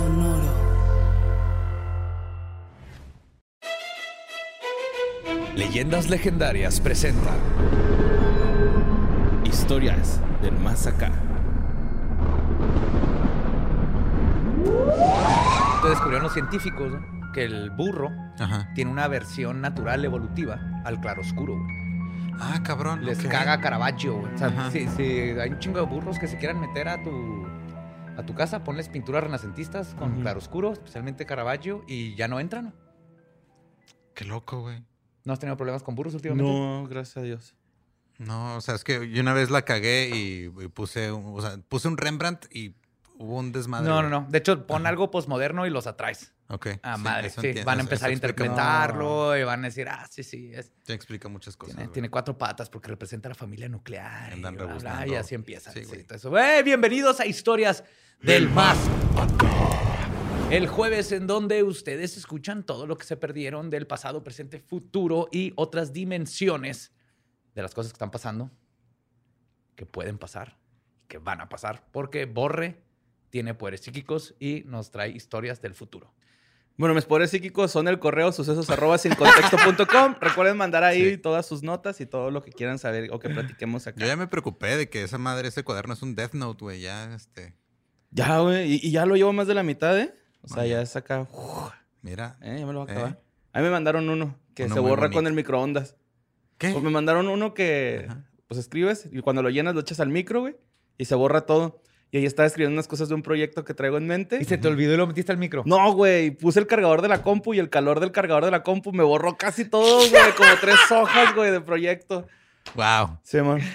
Sonoro. Leyendas Legendarias presenta Historias del más acá. descubrieron los científicos ¿no? que el burro Ajá. tiene una versión natural evolutiva al claroscuro. güey. Ah, cabrón. Les caga Caravaggio. güey. O sea, Ajá. si, si hay un chingo de burros que se quieran meter a tu, a tu casa, ponles pinturas renacentistas con Ujú. claroscuro, especialmente Caravaggio, y ya no entran. Qué loco, güey. ¿No has tenido problemas con burros últimamente? No, gracias a Dios. No, o sea, es que yo una vez la cagué y, y puse, un, o sea, puse un Rembrandt y hubo un desmadre. No, no, güey. no. De hecho, pon Ajá. algo posmoderno y los atraes. Ok. Ah, sí, madre. Sí, van a empezar a interpretarlo y van a decir, ah, sí, sí. Es, Te explica muchas cosas. tiene, cuatro patas porque representa a la familia nuclear. y, Andan bla, y así empieza. Sí, güey. eso. ¡Eh! bienvenidos a Historias del Más. El jueves en donde ustedes escuchan todo lo que se perdieron del pasado, presente, futuro y otras dimensiones de las cosas que están pasando, que pueden pasar, que van a pasar, porque Borre tiene poderes psíquicos y nos trae historias del futuro. Bueno, mis poderes psíquicos son el correo sucesos arroba sin contexto.com. Recuerden mandar ahí Sí. todas sus notas y todo lo que quieran saber o que platiquemos acá. Yo ya me preocupé de que esa madre, ese cuaderno es un Death Note, güey. Ya, este. Ya, güey. Y, y ya lo llevo más de la mitad, ¿eh? O sea, ya es acá. uf, Mira. eh, ya me lo voy a Eh. acabar. A mí me mandaron uno que Uno se borra bonito. con el microondas. ¿Qué? Pues me mandaron uno que, Ajá. pues escribes y cuando lo llenas lo echas al micro, güey, y se borra todo. Y ahí estaba escribiendo unas cosas de un proyecto que traigo en mente. ¿Y se te olvidó y lo metiste al micro? No, güey, puse el cargador de la compu y el calor del cargador de la compu me borró casi todo, güey, como tres hojas, güey, de proyecto. Wow. Sí, man.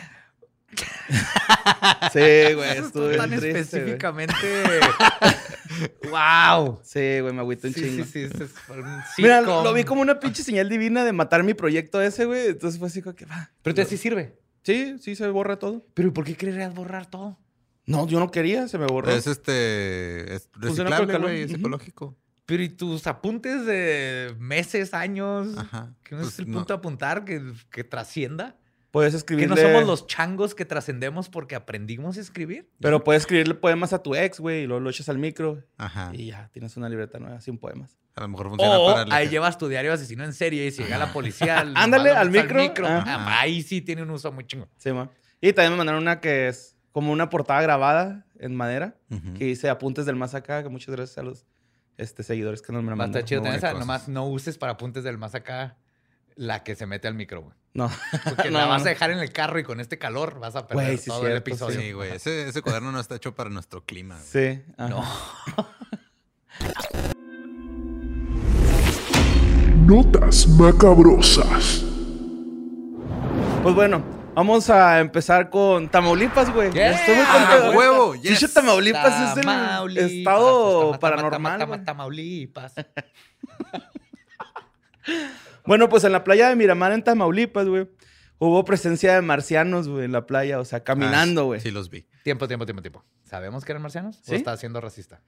Sí, güey, estuve tan triste, específicamente. ¡Wow! Sí, güey, me agüito un Sí, chingo. sí, sí, un Mira, lo vi como una pinche señal divina de matar mi proyecto ese, güey. Entonces fue así como que, va. Pero entonces sí sirve. Sí, sí se borra todo. ¿Pero ¿y por qué querrías borrar todo? No, yo no quería, se me borró. Es este. Es con reciclable, güey. Es ecológico. Pero ¿y tus apuntes de meses, años? Aja. ¿Que no Pues es el no. punto de apuntar que, que trascienda? Puedes ¿Que escribirle... no somos los changos que trascendemos porque aprendimos a escribir? Pero puedes escribirle poemas a tu ex, güey, y luego lo echas al micro. Ajá. Y ya, tienes una libreta nueva sin poemas. A lo mejor funciona O para el- ahí llevas tu diario asesino en serie y si llega la policía... al- Ándale, al metes micro. Ah, Ajá. ahí sí tiene un uso muy chingo. Sí, ma. Y también me mandaron una que es como una portada grabada en madera, que dice apuntes del más acá, que muchas gracias a los este, seguidores que nos me la mandan. estar chido tener esa. Nomás no uses para apuntes del más acá la que se mete al micro, güey. No. Porque No, la vas no. a dejar en el carro y con este calor vas a perder Güey, sí, todo el episodio. Sí, güey. Ese, ese cuaderno no está hecho para nuestro clima. güey. Sí. ajá. No. Notas macabrosas. Pues bueno, vamos a empezar con Tamaulipas, güey. Yeah. Estoy muy ¡Ah, contento. huevo! Yes. Tamaulipas es el Tamaulipas, estado Tama- paranormal. Tama- güey. Tama- Tamaulipas. Bueno, pues en la playa de Miramar, en Tamaulipas, güey, hubo presencia de marcianos, güey, en la playa, o sea, caminando, Ah, güey. Sí, los vi. Tiempo, tiempo, tiempo, tiempo. ¿Sabemos que eran marcianos? ¿Sí? ¿O está siendo racista?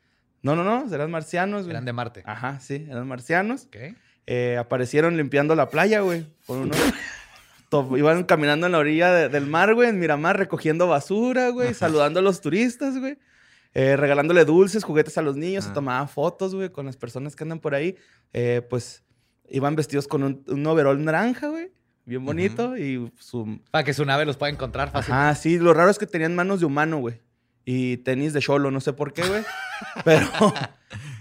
No, no, no, eran marcianos, güey. Eran de Marte. Ajá, sí, eran marcianos. Ok. Eh, aparecieron limpiando la playa, güey. Con unos... Iban caminando en la orilla de- del mar, güey, en Miramar, recogiendo basura, güey, saludando a los turistas, güey. Eh, regalándole dulces, juguetes a los niños, se Ah. tomaban fotos, güey, con las personas que andan por ahí. Eh, pues iban vestidos con un, un overol naranja, güey, bien bonito, y su... Para que su nave los pueda encontrar fácil. Ajá, sí, lo raro es que tenían manos de humano, güey. Y tenis de cholo, no sé por qué, güey. Pero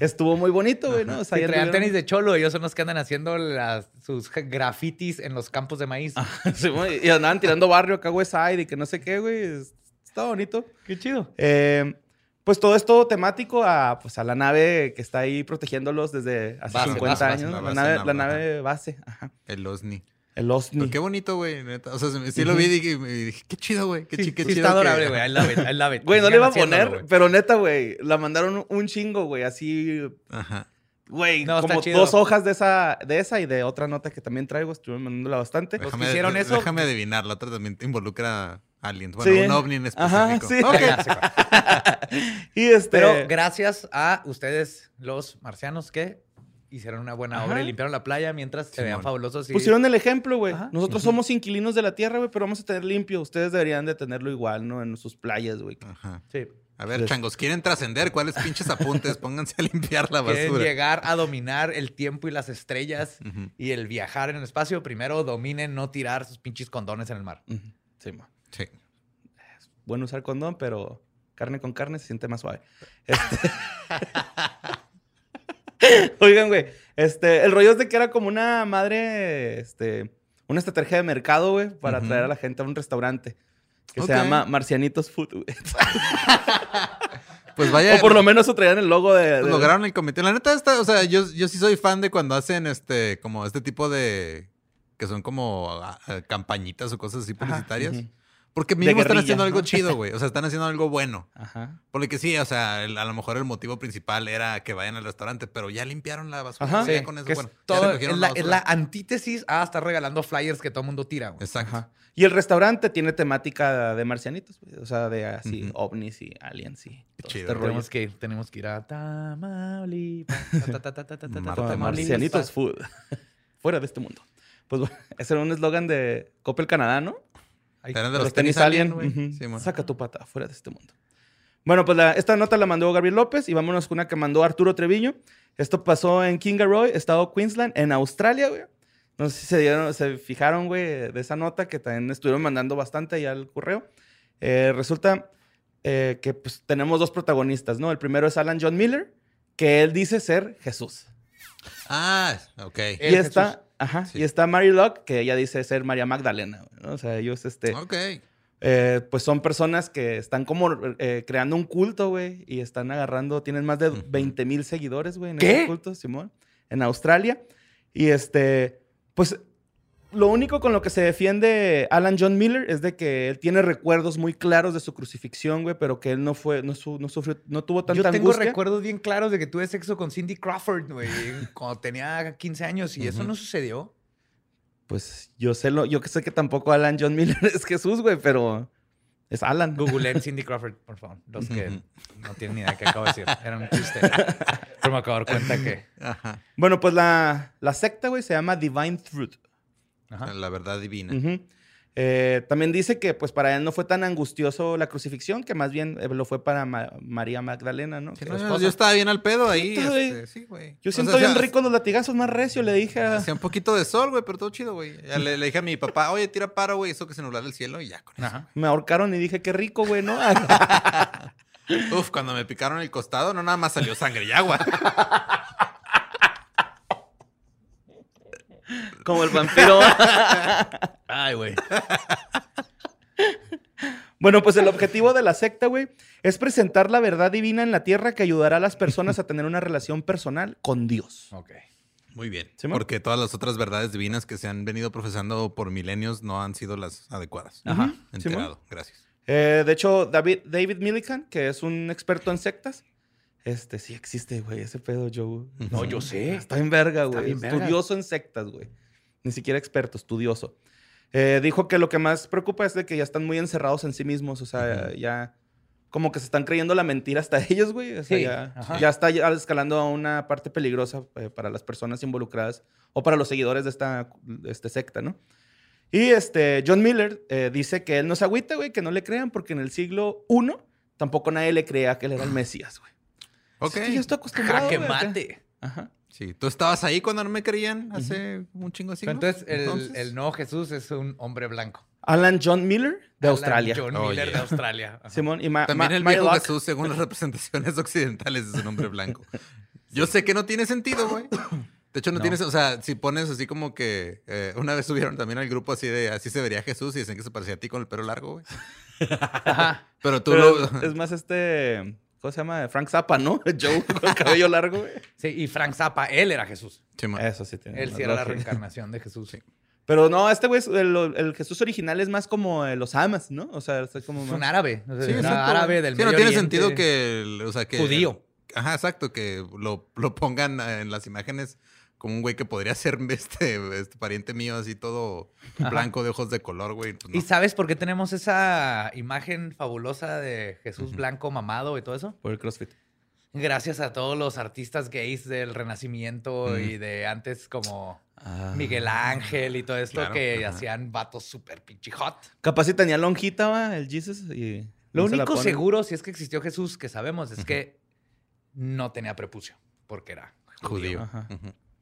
estuvo muy bonito, güey, ¿no? O sea, traían tenis de cholo, ellos son los que andan haciendo las- sus grafitis en los campos de maíz. Sí, y andaban tirando barrio acá, West Side y que no sé qué, güey. Es- Está bonito. Qué chido. Eh, pues todo esto temático a, pues, a la nave que está ahí protegiéndolos desde hace Base, 50 base, base, años. la la, base nave, la nave base. Ajá. El OSNI. El OSNI. Pero qué bonito, güey, neta. O sea, sí lo vi y dije, y dije, qué chido, güey. Qué, Sí, qué sí chido. está adorable, güey. I love it, I love it. Güey, no le iba a poner, pero neta, güey, la mandaron un chingo, güey, así, Ajá. güey, No, está como dos hojas de esa, de esa y de otra nota que también traigo, estuve mandándola bastante. Los que Déjame, hicieron eso- déjame adivinar. La otra también involucra aliens. Bueno, Sí. un ovni en específico. Ajá, sí. Ok. Ya sé cuál. Y este... Pero gracias a ustedes, los marcianos, que hicieron una buena Ajá. obra y limpiaron la playa mientras se vean fabulosos. Y... Pusieron el ejemplo, güey. Ajá. Nosotros somos inquilinos de la tierra, güey, pero vamos a tener limpio. Ustedes deberían de tenerlo igual, ¿no? En sus playas, güey. Ajá. Sí. A ver, Pues- changos, ¿quieren trascender? ¿Cuáles pinches apuntes? Pónganse a limpiar la Quieren basura. llegar a dominar el tiempo y las estrellas y el viajar en el espacio. Primero dominen no tirar sus pinches condones en el mar. Sí, mo. Sí. Bueno usar condón, pero carne con carne se siente más suave. Este- Oigan, güey. Este, el rollo es de que era como una madre, este, una estrategia de mercado, güey, para Ujú. atraer a la gente a un restaurante que se llama Marcianitos Food, güey. Pues vaya. o por lo menos traían el logo de. pues de- lograron el comité. La neta, está, o sea, yo, yo sí soy fan de cuando hacen este, como este tipo de. que son como ah, ah, campañitas o cosas así publicitarias. ujú. Porque mínimo están haciendo algo chido, güey. O sea, están haciendo algo bueno. Ajá. Porque sí, o sea, el- a lo mejor el motivo principal era que vayan al restaurante, pero ya limpiaron la basura. Ajá. ya con eso, que es bueno, ya todo, es la, es la antítesis a estar regalando flyers que todo el mundo tira. güey. Exacto. Ajá. Y el restaurante tiene temática de marcianitos, güey. O sea, de así, ovnis y aliens y todo Chido. este rollo. Tenemos que, ir, tenemos que ir a Tamaulipas. Marcianitos Food. Fuera de este mundo. Pues bueno, ese era un eslogan de Coppel Canadá, ¿no? Eran de Los los tenis tenis alien. güey. Ujú. Sí, mon. Saca tu pata, fuera de este mundo. Bueno, pues la- esta nota la mandó Gabriel López y vámonos con una que mandó Arturo Treviño. Esto pasó en Kingaroy, estado Queensland, en Australia, güey. No sé si se, dieron, se fijaron, güey, de esa nota que también estuvieron mandando bastante allá al correo. Eh, resulta eh, que pues, tenemos dos protagonistas, ¿no? El primero es Alan John Miller, que él dice ser Jesús. Ah, ok. Y está, Jesús. Ajá, Sí. y está Mary Locke, que ella dice ser María Magdalena. O sea, ellos, este, Ok. eh, pues son personas que están como eh, creando un culto, güey, y están agarrando, tienen más de Ujú. 20 mil seguidores, güey, en ¿Qué? ese culto, Simón, en Australia. Y este, pues lo único con lo que se defiende Alan John Miller es de que él tiene recuerdos muy claros de su crucifixión, güey, pero que él no fue, no, su- no sufrió, no tuvo tanta Yo tengo angustia. recuerdos bien claros de que tuve sexo con Cindy Crawford, güey, cuando tenía 15 años y eso no sucedió. Pues yo sé lo, yo que sé que tampoco Alan John Miller es Jesús, güey, pero es Alan. Googleen Cindy Crawford, por favor. Los que no tienen ni idea de qué acabo de decir. Era un chiste. Pero me acabo de dar cuenta que. Ajá. Bueno, pues la, la secta, güey, se llama Divine Truth. Ajá. La verdad divina. Eh, también dice que pues para él no fue tan angustioso la crucifixión, que más bien eh, lo fue para Ma- María Magdalena, ¿no? Sí, Que no, su yo, estaba bien al pedo ahí. Este, sí, güey. Yo O siento sea, bien rico los latigazos más recio, le dije a... Hacía un poquito de sol, güey, pero todo chido, güey. Le, le dije a mi papá, oye, tira paro, güey, eso que se nublara el cielo y ya con eso. Me ahorcaron y dije, qué rico, güey, ¿no? Uf, cuando me picaron el costado, no nada más salió sangre y agua. Como el vampiro. Ay, güey. bueno, pues el objetivo de la secta, güey, es presentar la verdad divina en la tierra que ayudará a las personas a tener una relación personal con Dios. Ok. Muy bien. ¿Sí, porque todas las otras verdades divinas que se han venido profesando por milenios no han sido las adecuadas. Ajá. Enterado. Gracias. Eh, de hecho, David, David Millikan, que es un experto en sectas, este sí existe, güey, ese pedo, Joe. No, yo sé. Está en verga, güey. verga. Estudioso en sectas, güey. Ni siquiera experto, estudioso. Eh, dijo que lo que más preocupa es de que ya están muy encerrados en sí mismos. O sea, ya como que se están creyendo la mentira hasta ellos, güey. O sea, Sí, ya, ya está escalando a una parte peligrosa eh, para las personas involucradas o para los seguidores de esta de este secta, ¿no? Y este, John Miller eh, dice que él no se agüita, güey, que no le crean, porque en el siglo I tampoco nadie le creía que él era el Mesías, güey. Ok. Es que yo estoy acostumbrado. Güey, acá. mate. Ajá. Sí, tú estabas ahí cuando no me creían hace un chingo de siglos. entonces, el, Entonces, el nuevo Jesús es un hombre blanco. Alan John Miller de Alan Australia. John Oh, Miller yeah. de Australia. Ajá. Simón y Ma- También Ma- el viejo. Jesús, según las representaciones occidentales, es un hombre blanco. Yo sé que no tiene sentido, güey. De hecho, no, No. tienes, o sea, si pones así como que eh, una vez subieron también al grupo así de así se vería Jesús y dicen que se parecía a ti con el pelo largo, güey. Ajá. Pero tú Pero lo. es más este. ¿Cómo se llama? Frank Zappa, ¿no? Joe con el cabello largo, güey. Sí, y Frank Zappa, él era Jesús. Sí, man. Eso sí tiene. Él sí era la reencarnación de Jesús. Sí. Pero no, este güey, es- el, el Jesús original es más como eh, los amas, ¿no? O sea, es como Es un árabe. o sea, Sí, era exacto, árabe del Sí, Medio no tiene Oriente. sentido que, o sea, que Judío. Ajá, exacto, que lo, lo pongan en las imágenes como un güey que podría ser este, este pariente mío, así todo blanco de ojos de color, güey. Pues no. ¿Y sabes por qué tenemos esa imagen fabulosa de Jesús blanco mamado y todo eso? Por el CrossFit. Gracias a todos los artistas gays del Renacimiento y de antes como Ah. Miguel Ángel y todo esto Claro, que ajá. hacían vatos súper pinche hot. Capaz si tenía lonjita, va, el Jesus, y Lo ¿Cómo se la único seguro, si es que existió Jesús, que sabemos, es que no tenía prepucio, porque era judío. Judío. Ajá.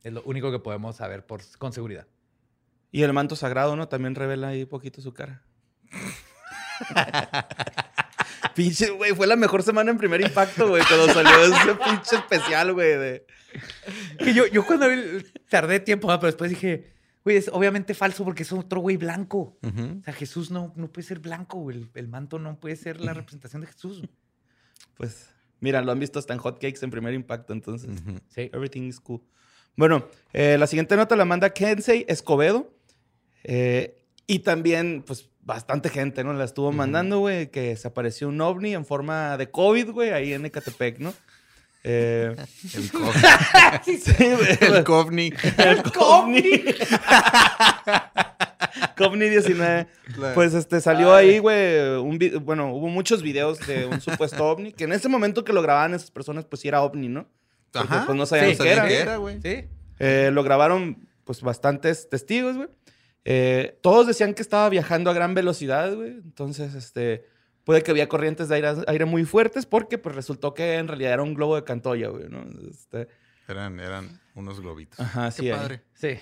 Es lo único que podemos saber por, con seguridad. Y el manto sagrado, ¿no? También revela ahí poquito su cara. pinche, güey, fue la mejor semana en primer impacto, güey, cuando salió ese pinche especial, güey, de... Que yo, yo cuando vi- tardé tiempo, pero después dije, güey, es obviamente falso porque es otro güey blanco. O sea, Jesús no, no puede ser blanco, güey. El, el manto no puede ser la representación de Jesús. Pues, mira, lo han visto hasta en hotcakes en primer impacto, entonces. Sí. Everything is cool. Bueno, eh, la siguiente nota la manda Kensei Escobedo. eh, y también, pues, bastante gente, ¿no? La estuvo mandando, güey, que se apareció un ovni en forma de COVID, güey, ahí en Ecatepec, ¿no? Eh, El covni. sí, güey. El covni. El Covni. Covni 19. Claro. Pues este salió ahí, güey. un Bueno, hubo muchos videos de un supuesto ovni. Que en ese momento que lo grababan esas personas, pues sí era ovni, ¿no? Ajá. pues, no sabían Sí, qué era. qué era, güey. Sí. Eh, lo grabaron, pues, bastantes testigos, güey. Eh, todos decían que estaba viajando a gran velocidad, güey. Entonces, este. Puede que había corrientes de aire, aire muy fuertes porque, pues, resultó que en realidad era un globo de Cantoya, güey, ¿no? Este, Eran, eran unos globitos. Ajá, Qué sí, padre. Sí.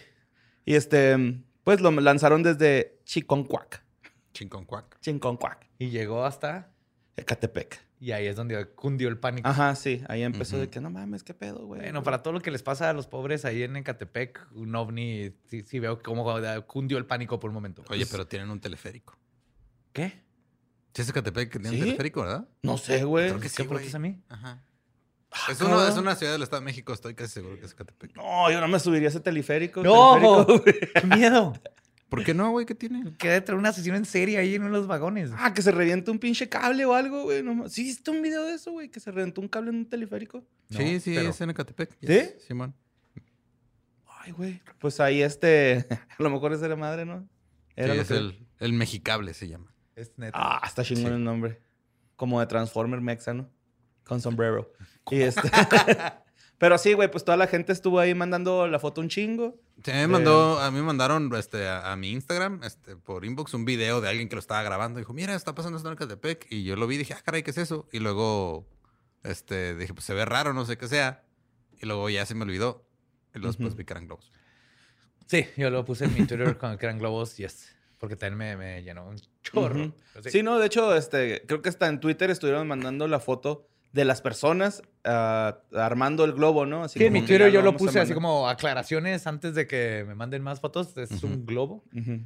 Y este, pues lo lanzaron desde Chiconcuac. Chinconcuac. Chiconcuac. Y llegó hasta... Ecatepec. Y ahí es donde cundió el pánico. Ajá, sí. Ahí empezó de que no mames, qué pedo, güey. Bueno, para todo lo que les pasa a los pobres ahí en Ecatepec, un ovni, sí, sí veo cómo cundió el pánico por un momento. Oye, pero tienen un teleférico. ¿Qué? Sí, es Ecatepec que tiene ¿Sí? un teleférico, ¿verdad? No sé, güey. Creo que ¿Qué sí, güey. a mí? Ajá. Ah, Es, una, es una ciudad del Estado de México, estoy casi seguro que es Ecatepec. No, yo no me subiría a ese teleférico. ¡No! teleférico, güey. ¡Qué miedo! ¿Por qué no, güey? ¿Qué tiene? Queda traer una sesión en serie ahí en uno de los vagones. Ah, que se reviente un pinche cable o algo, güey. No, ¿Sí viste un video de eso, güey? Que se reventó un cable en un teleférico. No, sí, sí, pero- es en Ecatepec. ¿Sí? Yes, Simón. Ay, güey. Pues ahí este... A lo mejor es de la madre, ¿no? Sí, lo es que- el, el mexicable se llama. Es neta. Ah, está chingón Sí. el nombre. Como de Transformer Mexa, ¿no? Con sombrero. Y este... Pero sí, güey, pues toda la gente estuvo ahí mandando la foto un chingo. Sí, me mandó, a mí me mandaron este, a, a mi Instagram, este, por inbox, un video de alguien que lo estaba grabando. Dijo, mira, está pasando esto en Ecatepec. Y yo lo vi y dije, ah, caray, ¿qué es eso? Y luego, este, dije, pues se ve raro, no sé qué sea. Y luego ya se me olvidó. Y luego después vi que eran globos. Sí, yo lo puse en mi Twitter con que eran globos, yes. Porque también me, me llenó un chorro. Sí. no, de hecho, este, creo que hasta en Twitter estuvieron mandando la foto de las personas ah, armando el globo, ¿no? Así Sí, en mi Twitter yo lo puse así como aclaraciones antes de que me manden más fotos. Es Ujú. un globo. Ujú.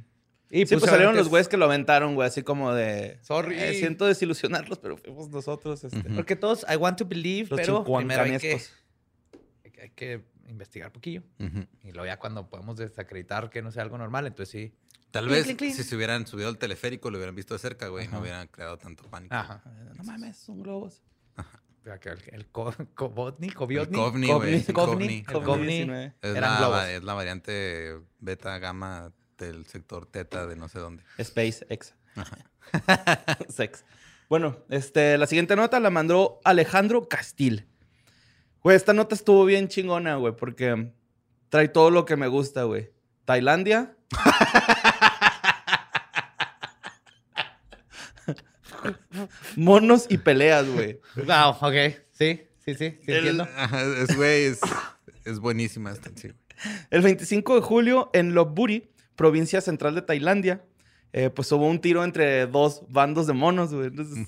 Y Sí, pues salieron obviamente los es- güeyes que lo aventaron, güey, así como de... Sorry. "Eh, siento desilusionarlos, pero fuimos nosotros, este... Ujú. Porque todos, I want to believe, Los pero primero hay que, hay que- investigar poquillo. Ujú. Y luego ya cuando podemos desacreditar que no sea algo normal, entonces sí. Tal vez si se hubieran subido al teleférico, lo hubieran visto de cerca, güey, no hubieran creado tanto pánico. Ajá. No mames, son globos. El, el co- Cobotni, El Coviotni. Covni, Covni, güey. el Covni, Covni. el Ajá. Covni. 19. Es eran la, globos. va- es la variante beta gamma del sector teta de no sé dónde. SpaceX. Sex. Bueno, este, la siguiente nota la mandó Alejandro Castil. Güey, esta nota estuvo bien chingona, güey, porque trae todo lo que me gusta, güey. Tailandia. Monos y peleas, güey. Wow, ok. Sí, sí, sí. sí El- entiendo. ajá, es, güey, es, es buenísima esta, sí, güey. El 25 de julio en Lopburi, provincia central de Tailandia, eh, pues hubo un tiro entre dos bandos de monos, güey. Entonces.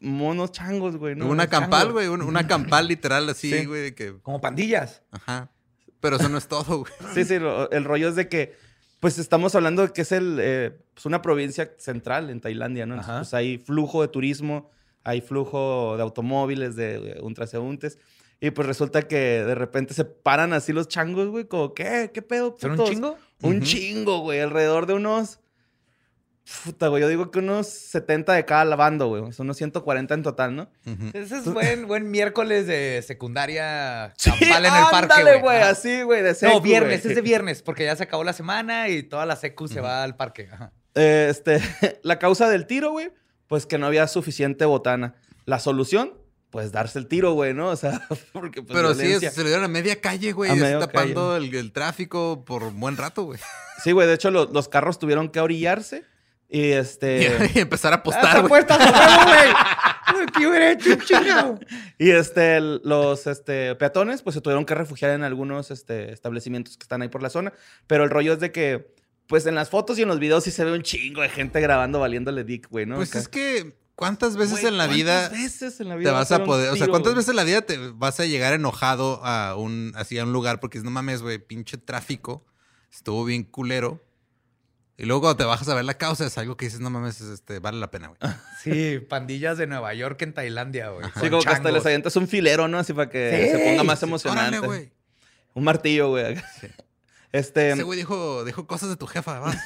Monos changos, güey. ¿no? una campal, güey, un- una campal literal así, Sí. güey, que, Como pandillas. ajá. Pero eso no es todo, güey. Sí, sí, lo- el rollo es de que, pues estamos hablando de que es el, eh, pues, una provincia central en Tailandia, ¿no? Entonces, pues hay flujo de turismo, hay flujo de automóviles, de, un transeúntes. Y pues resulta que de repente se paran así los changos, güey, como, ¿qué? ¿Qué pedo? ¿Son un putos?" chingo? Un chingo, güey, alrededor de unos... Puta, güey, yo digo que unos 70 de cada bando, güey. Son unos 140 en total, ¿no? Ese es buen, buen miércoles de secundaria campal en el parque, ándale, güey. güey, así, güey, de secu, No, viernes, güey. es de viernes, porque ya se acabó la semana y toda la secu se va al parque. Ajá. Eh, este, la causa del tiro, güey, pues que no había suficiente botana. La solución, pues darse el tiro, güey, ¿no? O sea, porque pues Pero sí, es- se le dieron a media calle, güey, tapando el, el tráfico por un buen rato, güey. Sí, güey, de hecho lo- los carros tuvieron que orillarse Y este. Y empezar a apostar. Y este, los este, peatones, pues se tuvieron que refugiar en algunos este, establecimientos que están ahí por la zona. Pero el rollo es de que, pues en las fotos y en los videos sí se ve un chingo de gente grabando valiéndole dick, güey, ¿no? Pues Acá. es que, ¿cuántas veces Güey, en la ¿cuántas vida veces en la te vida vas dar a poder, o sea, cuántas güey? veces en la vida te vas a llegar enojado a un, así a un lugar porque es no mames, güey, pinche tráfico, estuvo bien culero. Y luego cuando te bajas a ver la causa es algo que dices, no mames, es, este, vale la pena, güey. Sí, pandillas de Nueva York en Tailandia, güey. Sí, como que hasta les avientas un filero, ¿no? Así para que Sí, se ponga más sí, emocionante. Órale, güey. Un martillo, güey. Este, Ese güey dijo, dijo cosas de tu jefa, vas.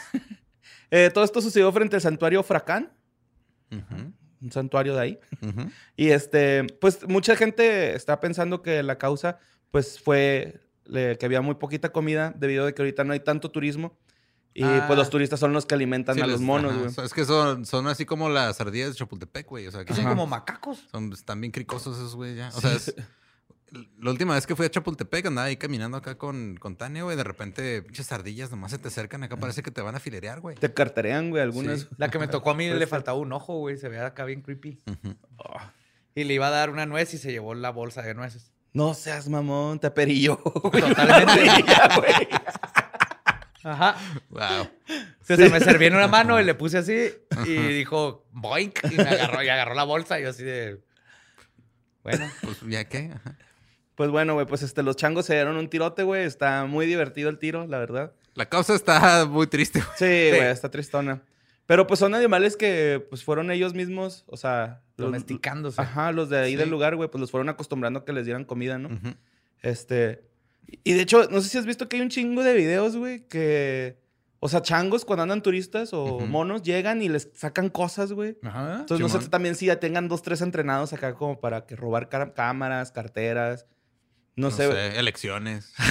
eh, todo esto sucedió frente al santuario Fracán, Ujú, un santuario de ahí. Y este, pues mucha gente está pensando que la causa, pues fue le- que había muy poquita comida debido a que ahorita no hay tanto turismo. Y Ah. pues los turistas son los que alimentan Sí, a los monos, güey. Es que son, son así como las ardillas de Chapultepec, güey. O sea, que Son son, como macacos. están bien cricosos esos, güey, ya. O sea, es- la última vez que fui a Chapultepec andaba ahí caminando acá con, con Tania, güey. De repente, pinches ardillas nomás se te acercan. Acá parece que te van a filerear, güey. Te carterean, güey, algunas. Sí. La que me tocó a mí le faltaba un ojo, güey. Se veía acá bien creepy. Y le iba a dar una nuez y se llevó la bolsa de nueces. No seas mamón, te perilló. güey. Totalmente. Ya, güey. Ajá. Wow. Se me serví en una mano y le puse así y dijo boink y me agarró y agarró la bolsa y yo así de bueno, Pues, ¿ya qué? Ajá. Pues bueno, güey, pues este, los changos se dieron un tirote, güey. Está muy divertido el tiro, la verdad. La causa está muy triste, güey. Sí, güey, está tristona. Pero pues son animales que pues fueron ellos mismos, o sea... los- domesticándose. Ajá, los de ahí Sí. del lugar, güey, pues los fueron acostumbrando a que les dieran comida, ¿no? Este. Y de hecho, no sé si has visto que hay un chingo de videos, güey, que. O sea, changos cuando andan turistas o monos llegan y les sacan cosas, güey. Ajá. Entonces, no sé también si ya tengan dos, tres entrenados acá como para que robar cámaras, carteras. No, No, sé. sé, elecciones.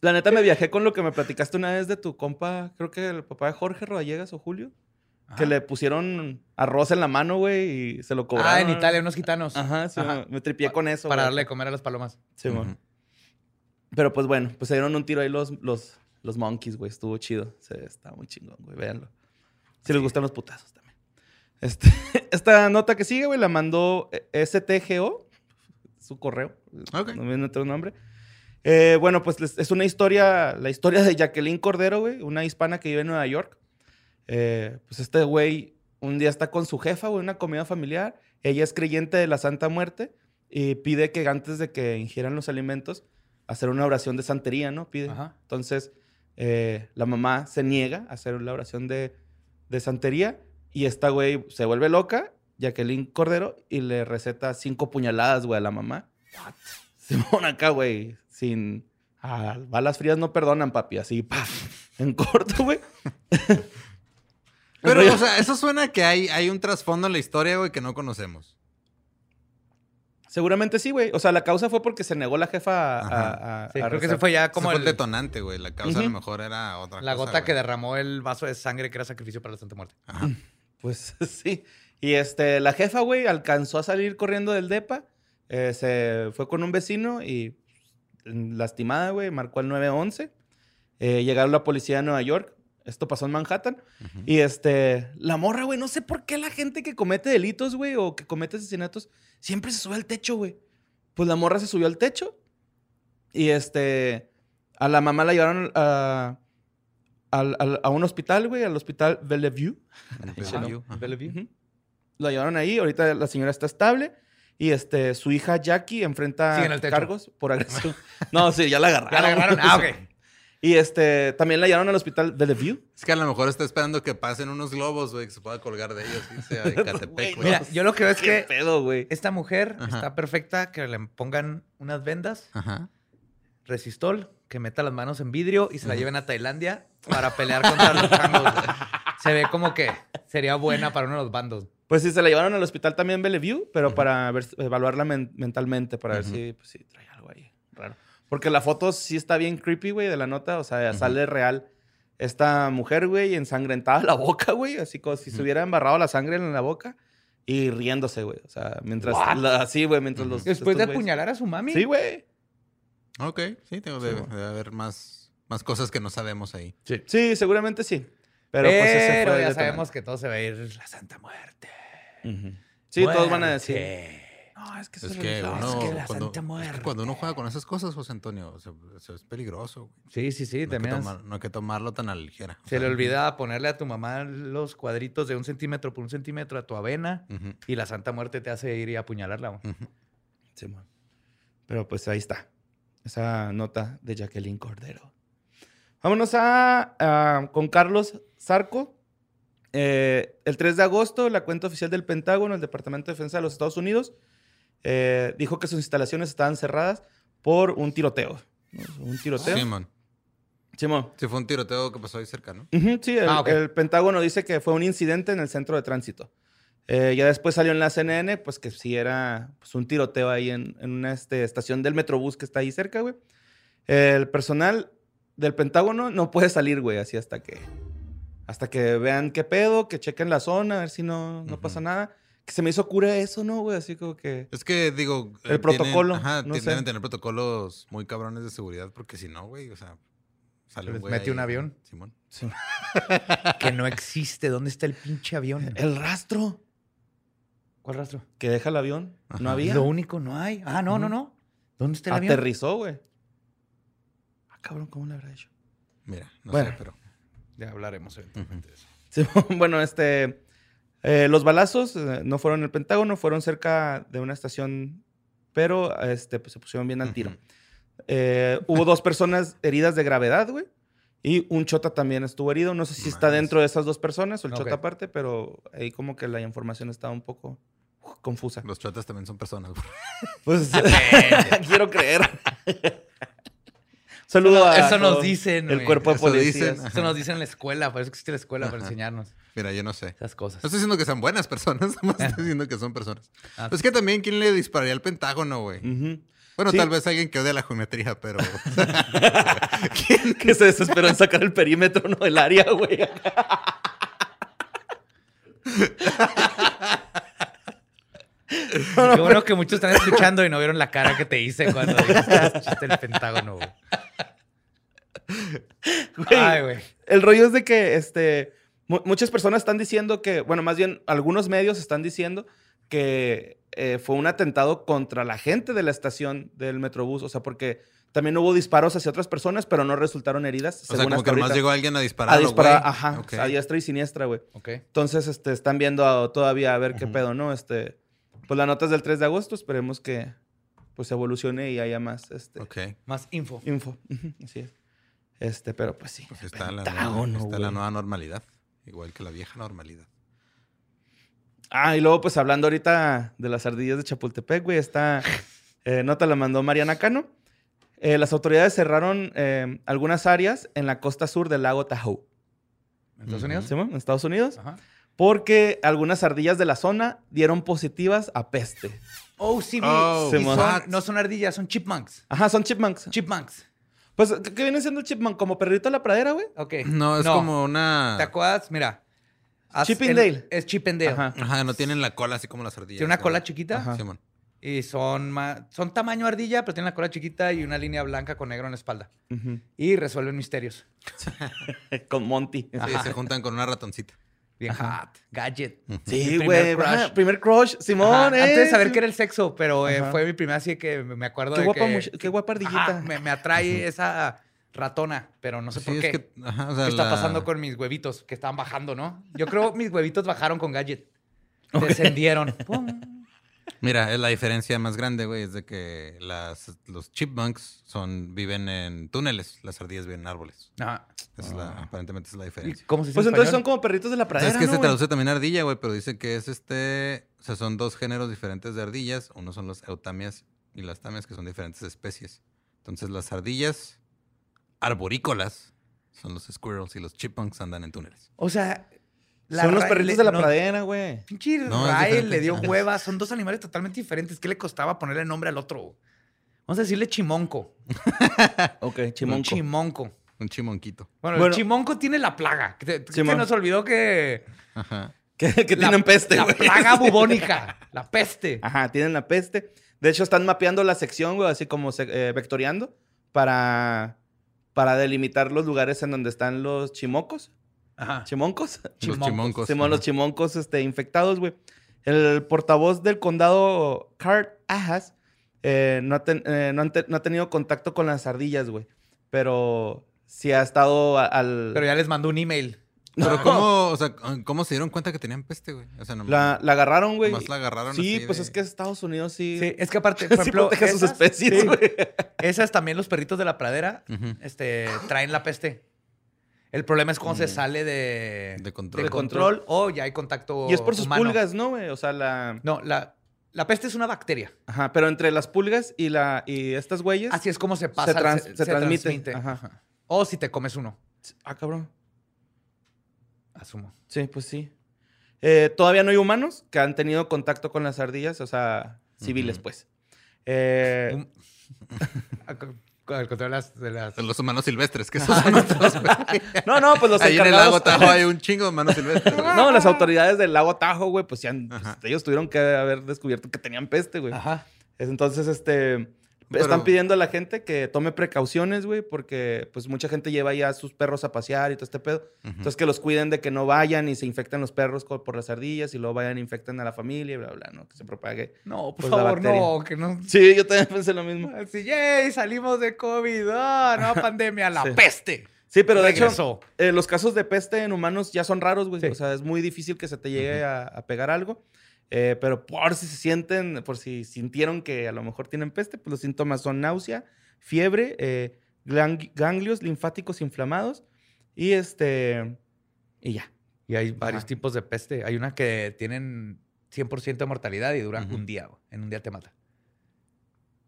La neta me viajé con lo que me platicaste una vez de tu compa, creo que el papá de Jorge Rodallegas o Julio, que le pusieron arroz en la mano, güey, y se lo cobraron. Ah, en Italia unos gitanos. Ajá, sí, Ajá. me tripié con eso. para güey. darle de comer a las palomas. Sí. Pero pues bueno, pues se dieron un tiro ahí los, los, los monkeys, güey. Estuvo chido. Se, está muy chingón, güey. Véanlo. Si les gustan los putazos también. Este, esta nota que sigue, güey, la mandó eh, STGO, su correo. Ok. No viene otro nombre. Eh, bueno, pues es una historia, la historia de Jacqueline Cordero, güey, una hispana que vive en Nueva York. Eh, pues este güey un día está con su jefa, güey, una comida familiar. Ella es creyente de la Santa Muerte y pide que antes de que ingieran los alimentos, hacer una oración de santería, ¿no? Pide. Ajá. Entonces, eh, la mamá se niega a hacer la oración de, de santería y esta güey se vuelve loca, Jacqueline Cordero, y le receta cinco puñaladas, güey, a la mamá. Simón acá, güey, sin... Ah, balas frías no perdonan, papi, así, pa, en corto, güey. Pero, o sea, eso suena que hay, hay un trasfondo en la historia, güey, que no conocemos. Seguramente sí, güey. O sea, la causa fue porque se negó la jefa a... Ajá. a- a- Sí, a creo que se fue ya Como como fue el- el detonante, güey. La causa a lo mejor era otra la cosa, gota que derramó el vaso de sangre que era sacrificio para la Santa Muerte. Ajá. Pues sí. Y este, la jefa, güey, alcanzó a salir corriendo del DEPA. eh, se fue con un vecino y mm, lastimada, güey, marcó el 911. Eh, llegaron la policía de Nueva York. Esto pasó en Manhattan. Y este, la morra, güey, no sé por qué la gente que comete delitos, güey, o que comete asesinatos, siempre se sube al techo, güey. Pues la morra se subió al techo. Y este, a la mamá la llevaron a, a un hospital, güey, al hospital Bellevue. Bellevue. Ujú. La llevaron ahí. Ahorita la señora está estable. Y este, su hija Jackie enfrenta Sigue en el techo. cargos por agresión. no, sí, ya la agarraron. ¿Ya la agarraron? Ah, ok. Y este, también la llevaron al hospital Bellevue. Es que a lo mejor está esperando que pasen unos globos, güey, que se pueda colgar de ellos. Y sea de Catepec, Güey, güey. Mira, yo lo que veo es ¿Qué que pedo, güey? esta mujer Ajá. está perfecta, que le pongan unas vendas, Ajá. resistol, que meta las manos en vidrio y se la lleven a Tailandia para pelear contra los changos. güey. Se ve como que sería buena para uno de los bandos. Pues sí, se la llevaron al hospital también Bellevue, pero para ver, evaluarla men- mentalmente, para ver si, pues, sí, trae algo ahí raro. Porque la foto sí está bien creepy, güey, de la nota. O sea, sale real esta mujer, güey, ensangrentada la boca, güey, así como si se hubiera embarrado la sangre en la boca y riéndose, güey. O sea, mientras... Así, güey, mientras los... Después de apuñalar a su mami. Sí, güey. Ok, sí, tengo Sí, de, haber más, más cosas que no sabemos ahí. Sí, seguramente sí. Pero, pues ese fue ya sabemos que todo se va a ir la Santa Muerte. Sí, todos van a decir. Muerte. No, es que Es que, uno, es que la cuando, Santa es que Muerte. cuando uno juega con esas cosas, José Antonio, o sea, eso es peligroso. güey. Sí, sí, sí. No, hay que también tomar- no hay que tomarlo tan a la ligera. O se le sea, olvida ponerle a tu mamá los cuadritos de un centímetro por un centímetro a tu avena ujú, y la Santa Muerte te hace ir y apuñalarla. güey. ujú. Sí, man. Pero pues ahí está. Esa nota de Jacqueline Cordero. Vámonos a, a- con Carlos Zarco. Eh, el 3 de agosto, la cuenta oficial del Pentágono, el Departamento de Defensa de los Estados Unidos, eh, dijo que sus instalaciones estaban cerradas por un tiroteo. Un tiroteo. Simón. Simón. Sí, fue un tiroteo que pasó ahí cerca, ¿no? Ujú, sí, el, Ah, ok. el Pentágono dice que fue un incidente en el centro de tránsito. Eh, ya después salió en la CNN, pues que sí era pues, un tiroteo ahí en, en una este, estación del Metrobús que está ahí cerca, güey. El personal del Pentágono no puede salir, güey, así hasta que hasta que vean qué pedo, que chequen la zona, a ver si no, no Ujú. pasa nada. Que se me hizo cura eso, ¿no, güey? Así como que... Es que, digo... El eh, protocolo, ajá, no ti- sé. deben tener protocolos muy cabrones de seguridad porque si no, güey, o sea... Sale un güey mete un avión. Simón. Que no existe. ¿Dónde está el pinche avión? El rastro ¿Cuál rastro? que deja el avión, Ajá. no había. Lo único, no hay. Ah, no, no, no. ¿Dónde está el avión? Aterrizó, güey. Ah, cabrón, ¿cómo le habrá hecho? Mira, no Bueno. sé, pero... Ya hablaremos eventualmente de eso. Sí, bueno, este. Eh, los balazos eh, no fueron en el Pentágono, fueron cerca de una estación, pero este, pues, se pusieron bien al tiro. Ujú. Eh, hubo dos personas heridas de gravedad, güey. Y un chota también estuvo herido. No sé si está dentro de esas dos personas o el Ok. chota aparte, pero ahí como que la información estaba un poco uh, confusa. Los chotas también son personas, güey. Pues quiero creer. Saludo a Eso nos dicen, el cuerpo de policías. dicen. Eso nos dicen en la escuela. Por eso existe la escuela, para enseñarnos Mira, yo no sé. esas cosas. No estoy diciendo que sean buenas personas, nomás estoy diciendo que son personas. Ah. Pues es que también, ¿quién le dispararía al Pentágono, güey? Bueno, Sí. tal vez alguien que odia la geometría, pero... que se desesperó en sacar el perímetro, no el área, güey. Qué bueno que muchos están escuchando y no vieron la cara que te hice cuando dijiste el Pentágono, güey. Güey, Ay, güey. El rollo es de que este, mu- muchas personas están diciendo que, bueno, más bien algunos medios están diciendo que eh, fue un atentado contra la gente de la estación del Metrobús. O sea, porque también hubo disparos hacia otras personas, pero no resultaron heridas. O sea, según como hasta que nomás ahorita. llegó alguien a disparar. a disparar, ajá, a diestra y siniestra, güey. Ok. Entonces, este, están viendo a- todavía a ver qué pedo, ¿no? Este, pues la nota es del 3 de agosto, esperemos que pues evolucione y haya más este, Ok. Más info. info. Así es. Este, pero pues sí. Pues está, la nueva, está la nueva normalidad. Igual que la vieja normalidad. Ah, y luego, pues hablando ahorita de las ardillas de Chapultepec, güey, esta eh, nota la mandó Mariana Cano. Eh, las autoridades cerraron eh, algunas áreas en la costa sur del lago Tahoe, ¿En Estados. Unidos? ¿sí, en Estados Unidos, Ajá. Porque algunas ardillas de la zona dieron positivas a peste. Oh, sí, vi. Oh, Y son- no son ardillas, son chipmunks. Ajá, son chipmunks. Chipmunks. Pues, ¿qué qué viene siendo el chipmunk? ¿Como perrito de la pradera, güey? Ok. No, es como una... ¿Te acuerdas? Mira. haz Chip el- and Dale. Es Chip and Dale. Ajá. Ajá, no tienen la cola así como las ardillas. Tiene una ¿no? cola chiquita Ajá. Simón. y son, ma- son tamaño ardilla, pero tienen la cola chiquita y una línea blanca con negro en la espalda. Ujú. Y resuelven misterios. Con Monty. Sí, se juntan con una ratoncita. Bien hot. Gadget. Sí, güey. primer. Primer crush, Simón, Ajá, eh. Antes de saber que era el sexo, pero eh, fue mi primera así que me acuerdo Qué de guapa que... qué guapa ardillita. Ajá, me, me atrae esa ratona, pero no sé Sí, por es qué. que... Ajá, o sea, ¿Qué está la- pasando con mis huevitos que estaban bajando, no? Yo creo mis huevitos bajaron con Gadget. Descendieron. Pum. Mira, es la diferencia más grande, güey, es de que las, los chipmunks son, viven en túneles, las ardillas viven en árboles. Ajá. Esa es la, aparentemente esa es la ¿Y diferencia. cómo se dice Pues en entonces son español? como perritos de la pradera, es que ¿no, se güey? traduce también ardilla, güey, pero dice que es este, o sea, son dos géneros diferentes de ardillas. Uno son los eutamias y las tamias, que son diferentes especies. Entonces, las ardillas arborícolas son los squirrels y los chipmunks andan en túneles. O sea... la Son los perritos de la no, pradera, güey. Pinche No, diferente. le dio hueva. Son dos animales totalmente diferentes. ¿Qué le costaba ponerle nombre al otro? Vamos a decirle chimonco. Ok, Un chimonco. chimonco. Un chimonquito. Bueno, Bueno. el chimonco tiene la plaga. Que se nos olvidó que... Ajá. que que la- tienen peste, La plaga bubónica. La peste. Ajá, tienen la peste. De hecho, están mapeando la sección, güey, así como se- eh, vectoreando para, para delimitar los lugares en donde están los chimocos. Ajá. chimoncos. Los Chimoncos. Simón, los chimoncos este, infectados, güey. El portavoz del condado, Cart Ajas, eh, no, ha ten- eh, no han te- no ha tenido contacto con las ardillas, güey. Pero sí ha estado a- al... Pero ya les mandó un email. Pero ¿cómo, o sea, ¿cómo se dieron cuenta que tenían peste, güey? O sea, no, La, la agarraron, güey. Nomás la agarraron Sí, así pues de- es que Estados Unidos sí... Sí, es que aparte, por sí ejemplo, protege a sus especies, sí, güey. esas también los perritos de la pradera este, traen la peste. El problema es cuando se sale de, De control. de control o ya hay contacto Y es por sus humano. pulgas, ¿no, güey? O sea, la... No, la, la peste es una bacteria. Ajá, pero entre las pulgas y, la, y estas güeyes... Así es como se pasa. trans- se transmite. transmite. Ajá. Ajá. O si te comes uno, Ah, cabrón. asumo. Sí, pues sí. Eh, todavía no hay humanos que han tenido contacto con las ardillas, o sea, civiles, pues. Eh, Un- Con el control de las... de las- Los humanos silvestres, que esos son otros, güey. no, no, pues los Ahí en el lago Tahoe hay un chingo de humanos silvestres. güey. No, las autoridades del lago Tajo, güey, pues, ya pues, ellos tuvieron que haber descubierto que tenían peste, güey. Ajá. Entonces, este, Pero- están pidiendo a la gente que tome precauciones, güey, porque pues mucha gente lleva ya a sus perros a pasear y todo este pedo. Entonces, que los cuiden de que no vayan y se infecten los perros por las ardillas y luego vayan e infecten a la familia y bla, bla, ¿no? Que se propague. No, por Pues favor, no, que no... Sí, yo también pensé lo mismo. Así, yay, salimos de COVID, ah, nueva pandemia, la Sí. peste. Sí, pero de hecho, eh, los casos de peste en humanos ya son raros, güey. Sí. O sea, es muy difícil que se te llegue a, a pegar algo. Eh, pero por si se sienten, por si sintieron que a lo mejor tienen peste, pues los síntomas son náusea, fiebre, eh, ganglios linfáticos inflamados y este. Y ya. Y hay varios Ajá. tipos de peste. Hay una que tienen 100% de mortalidad y duran Ujú. un día. güey. En un día te mata.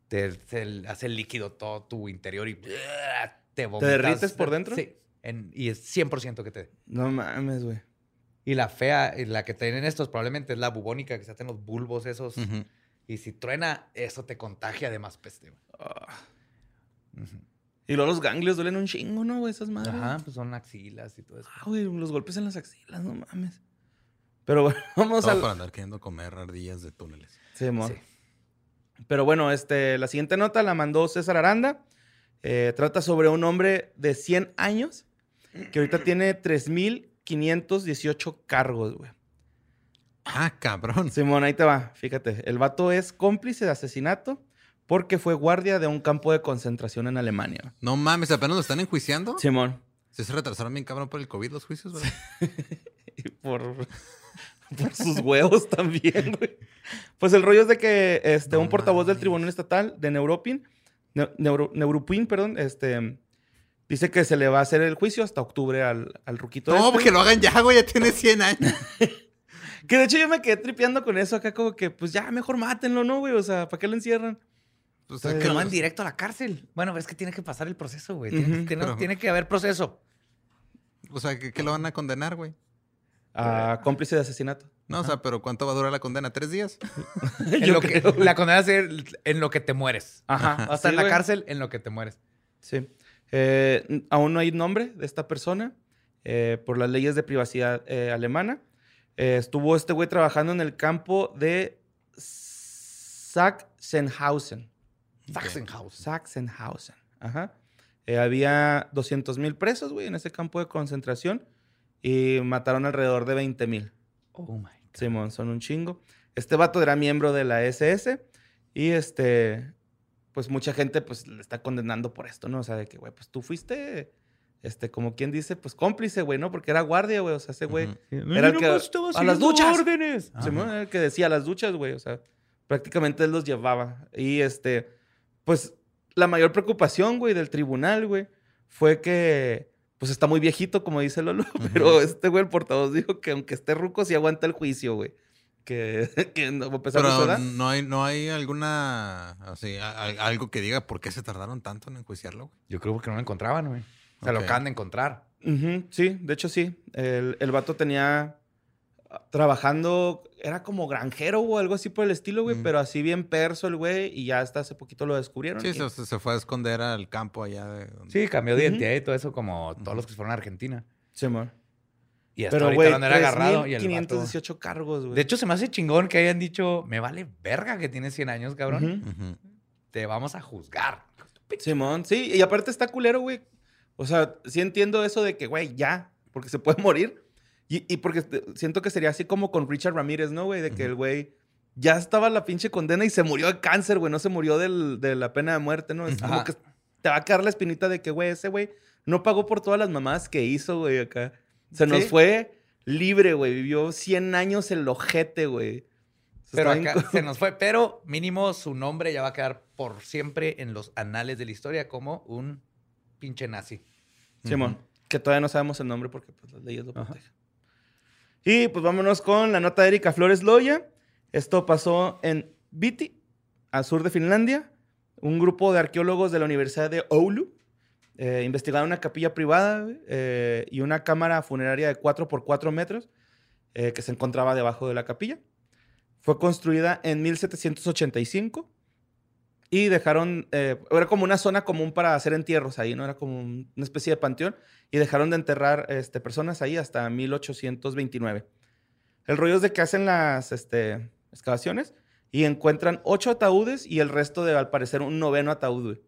Te, te hace líquido todo tu interior y te vomitas. derrites por dentro? Sí. En- y es 100% que te... No mames, güey. Y la fea, y la que tienen estos probablemente es la bubónica, que se hacen los bulbos esos. Y si truena, eso te contagia de más peste. güey. Ah. Y luego los ganglios duelen un chingo, ¿no, güey? Esas madres. Ajá, pues son axilas y todo eso. Ah, güey, los golpes en las axilas, no mames. Pero bueno, vamos Todo al. para andar queriendo comer ardillas de túneles. Sí, mo. Sí. Pero bueno, este, la siguiente nota la mandó César Aranda. Eh, trata sobre un hombre de 100 años que ahorita tiene 3.518 cargos, güey. Ah, cabrón. Simón, ahí te va. Fíjate, el vato es cómplice de asesinato porque fue guardia de un campo de concentración en Alemania. No mames, apenas lo están enjuiciando. Simón. Se retrasaron bien cabrón por el COVID los juicios, ¿verdad? Y por, por sus huevos también, güey. Pues el rollo es de que este, No un portavoz del. Tribunal Estatal de Neuropin, Ne- Neuro- Neuropin, perdón, este, dice que se le va a hacer el juicio hasta octubre al, al ruquito. No, este, porque lo hagan ya, güey, ya tiene 100 años. Que de hecho yo me quedé tripeando con eso acá, como que, pues ya, mejor mátenlo, ¿no, güey? O sea, ¿para qué lo encierran? O sea, Que lo van directo a la cárcel. Bueno, es que tiene que pasar el proceso, güey. Tiene, tiene- pero- tiene que haber proceso. o sea, ¿qué, qué lo van a condenar, güey? A cómplice de asesinato. No, o sea, pero ¿cuánto va a durar la condena? ¿Tres días? En lo que, la condena es en en lo que te mueres. Ajá. Va a estar sí, en la güey. cárcel en lo que te mueres. Sí. Eh, aún no hay nombre de esta persona eh, por las leyes de privacidad eh, alemana. Eh, estuvo este güey trabajando en el campo de Sachsenhausen. Sachsenhaus. Sachsenhausen. Ajá. Eh, había 200 mil presos, güey, en ese campo de concentración y mataron alrededor de 20 mil. Oh my. Simón, son un chingo. Este vato era miembro de la SS y este, pues mucha gente pues le está condenando por esto, ¿no? O sea, de que, güey, pues tú fuiste, este, como quien dice, pues cómplice, güey, ¿no? Porque era guardia, güey, o sea, ese güey. Ujú. Era el que- a las duchas. órdenes. Simón era el que decía las duchas, güey, o sea, prácticamente él los llevaba. Y este, pues la mayor preocupación, güey, del tribunal, güey, fue que, pues está muy viejito, como dice Lolo, pero este güey, el portavoz, dijo que aunque esté ruco, sí aguanta el juicio, güey. Que, que no, a pesar de su Pero no hay, no hay alguna, así, a- a- algo que diga por qué se tardaron tanto en enjuiciarlo, güey. Yo creo que no lo encontraban, güey. O sea, lo acaban de encontrar. Sí, de hecho sí. El, el vato tenía trabajando, era como granjero o algo así por el estilo, güey, Mm. pero así bien perso el güey y ya hasta hace poquito lo descubrieron. Sí, y- se, se fue a esconder al campo allá de donde- Sí, cambió de identidad y todo eso, como todos los que fueron a Argentina. Simón. Y hasta Pero, ahorita güey, no era agarrado. Y el vato- 518 cargos, güey. De hecho, se me hace chingón que hayan dicho, me vale verga que tienes 100 años, cabrón. Te vamos a juzgar. Simón, sí, y aparte está culero, güey. O sea, sí entiendo eso de que, güey, ya, porque se puede morir. Y, y porque siento que sería así como con Richard Ramírez, ¿no, güey? De que el güey ya estaba la pinche condena y se murió de cáncer, güey. No se murió del- de la pena de muerte, ¿no? Es como que te va a quedar la espinita de que, güey, ese güey no pagó por todas las mamadas que hizo, güey, acá. Se nos Sí. fue libre, güey. Vivió 100 años el ojete, güey. Pero acá se nos fue. Pero mínimo su nombre ya va a quedar por siempre en los anales de la historia como un pinche nazi. Simón, que todavía no sabemos el nombre porque pues, las leyes lo protegen. Y pues vámonos con la nota de Erika Flores Loya. Esto pasó en Viti, al sur de Finlandia. Un grupo de arqueólogos de la Universidad de Oulu eh, investigaron una capilla privada eh, y una cámara funeraria de 4 por 4 metros eh, que se encontraba debajo de la capilla. Fue construida en 1785 y dejaron, eh, era como una zona común para hacer entierros ahí, ¿no? Era como un- una especie de panteón y dejaron de enterrar este, personas ahí hasta 1829. El rollo es de que hacen las este, excavaciones y encuentran ocho ataúdes y el resto de, al parecer, un noveno ataúd.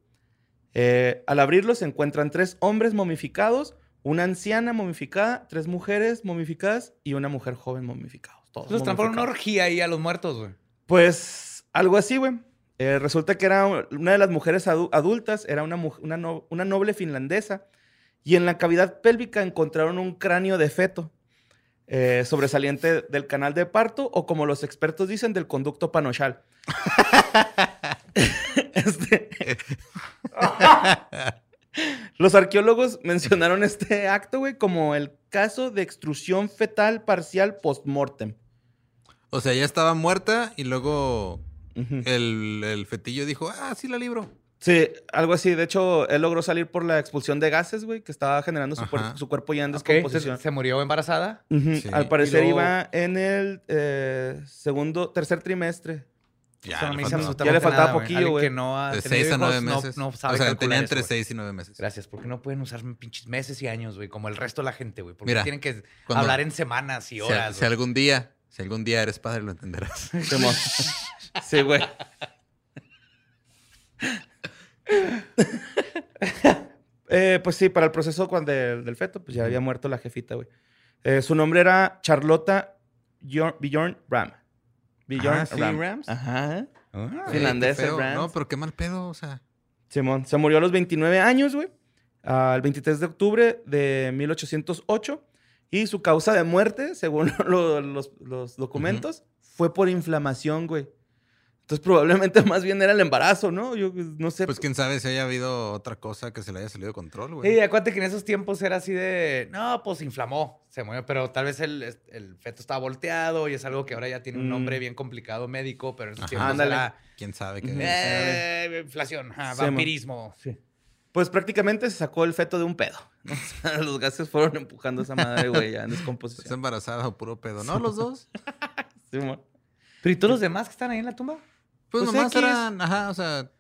Eh, al abrirlos se encuentran tres hombres momificados, una anciana momificada, tres mujeres momificadas y una mujer joven momificada. Todos Los una orgía ahí a los muertos, güey. Pues algo así, güey. Eh, resulta que era una de las mujeres adu- adultas, era una, una, no- una noble finlandesa, y en la cavidad pélvica encontraron un cráneo de feto eh, sobresaliente del canal de parto, o como los expertos dicen, del conducto panochal. Este- los arqueólogos mencionaron este acto, güey, como el caso de extrusión fetal parcial post-mortem. O sea, ya estaba muerta y luego el, el fetillo dijo, ah, sí la libro. Sí, algo así. De hecho, él logró salir por la expulsión de gases, güey, que estaba generando su, su cuerpo ya en descomposición. ¿Se murió embarazada? Sí. Al parecer luego- iba en el eh, segundo, tercer trimestre. Ya, Eso no le me faltaba. absolutamente Ya le faltaba nada, güey. poquillo, güey. que no ha De 6 a 9 hijos no- meses. No, sabe o sea, tenía eso, entre güey. 6 y 9 meses. Gracias, porque no pueden usar pinches meses y años, güey, como el resto de la gente, güey. Porque Mira, tienen que cuando- hablar en semanas y horas. si algún día, si algún día eres padre, lo entenderás. Sí, güey. Eh, pues sí, para el proceso cuando del, del feto, pues ya había muerto la jefita, güey. Eh, su nombre era Charlotta Bjorn, Bjorn Ram. Bjorn Ah, ¿sí, Rams? Ajá. Ah, Finlandés, el Rams. No, pero qué mal pedo, o sea. Simón, se murió a los 29 años, güey. Al 23 de octubre de 1808. Y su causa de muerte, según lo- los, los documentos, fue por inflamación, güey. Entonces probablemente más bien era el embarazo, ¿no? Yo no sé. Pues quién sabe si haya habido otra cosa que se le haya salido de control, güey. Sí, acuérdate que en esos tiempos era así de, no, pues inflamó, se murió, pero tal vez el, el feto estaba volteado y es algo que ahora ya tiene un Mm. nombre bien complicado médico, pero en esos Ajá. tiempos Ándale. era Quién sabe qué. Ujú. eh, inflación, ajá, Sí, vampirismo. Pues prácticamente se sacó el feto de un pedo. ¿no? O sea, los gases fueron empujando a esa madre, güey, ya en ¿Estás descomposición. embarazada o puro pedo? ¿No, los dos? Simón. Pero ¿y todos los demás que están ahí en la tumba? Pues, Pues nomás X. eran, ajá, o sea,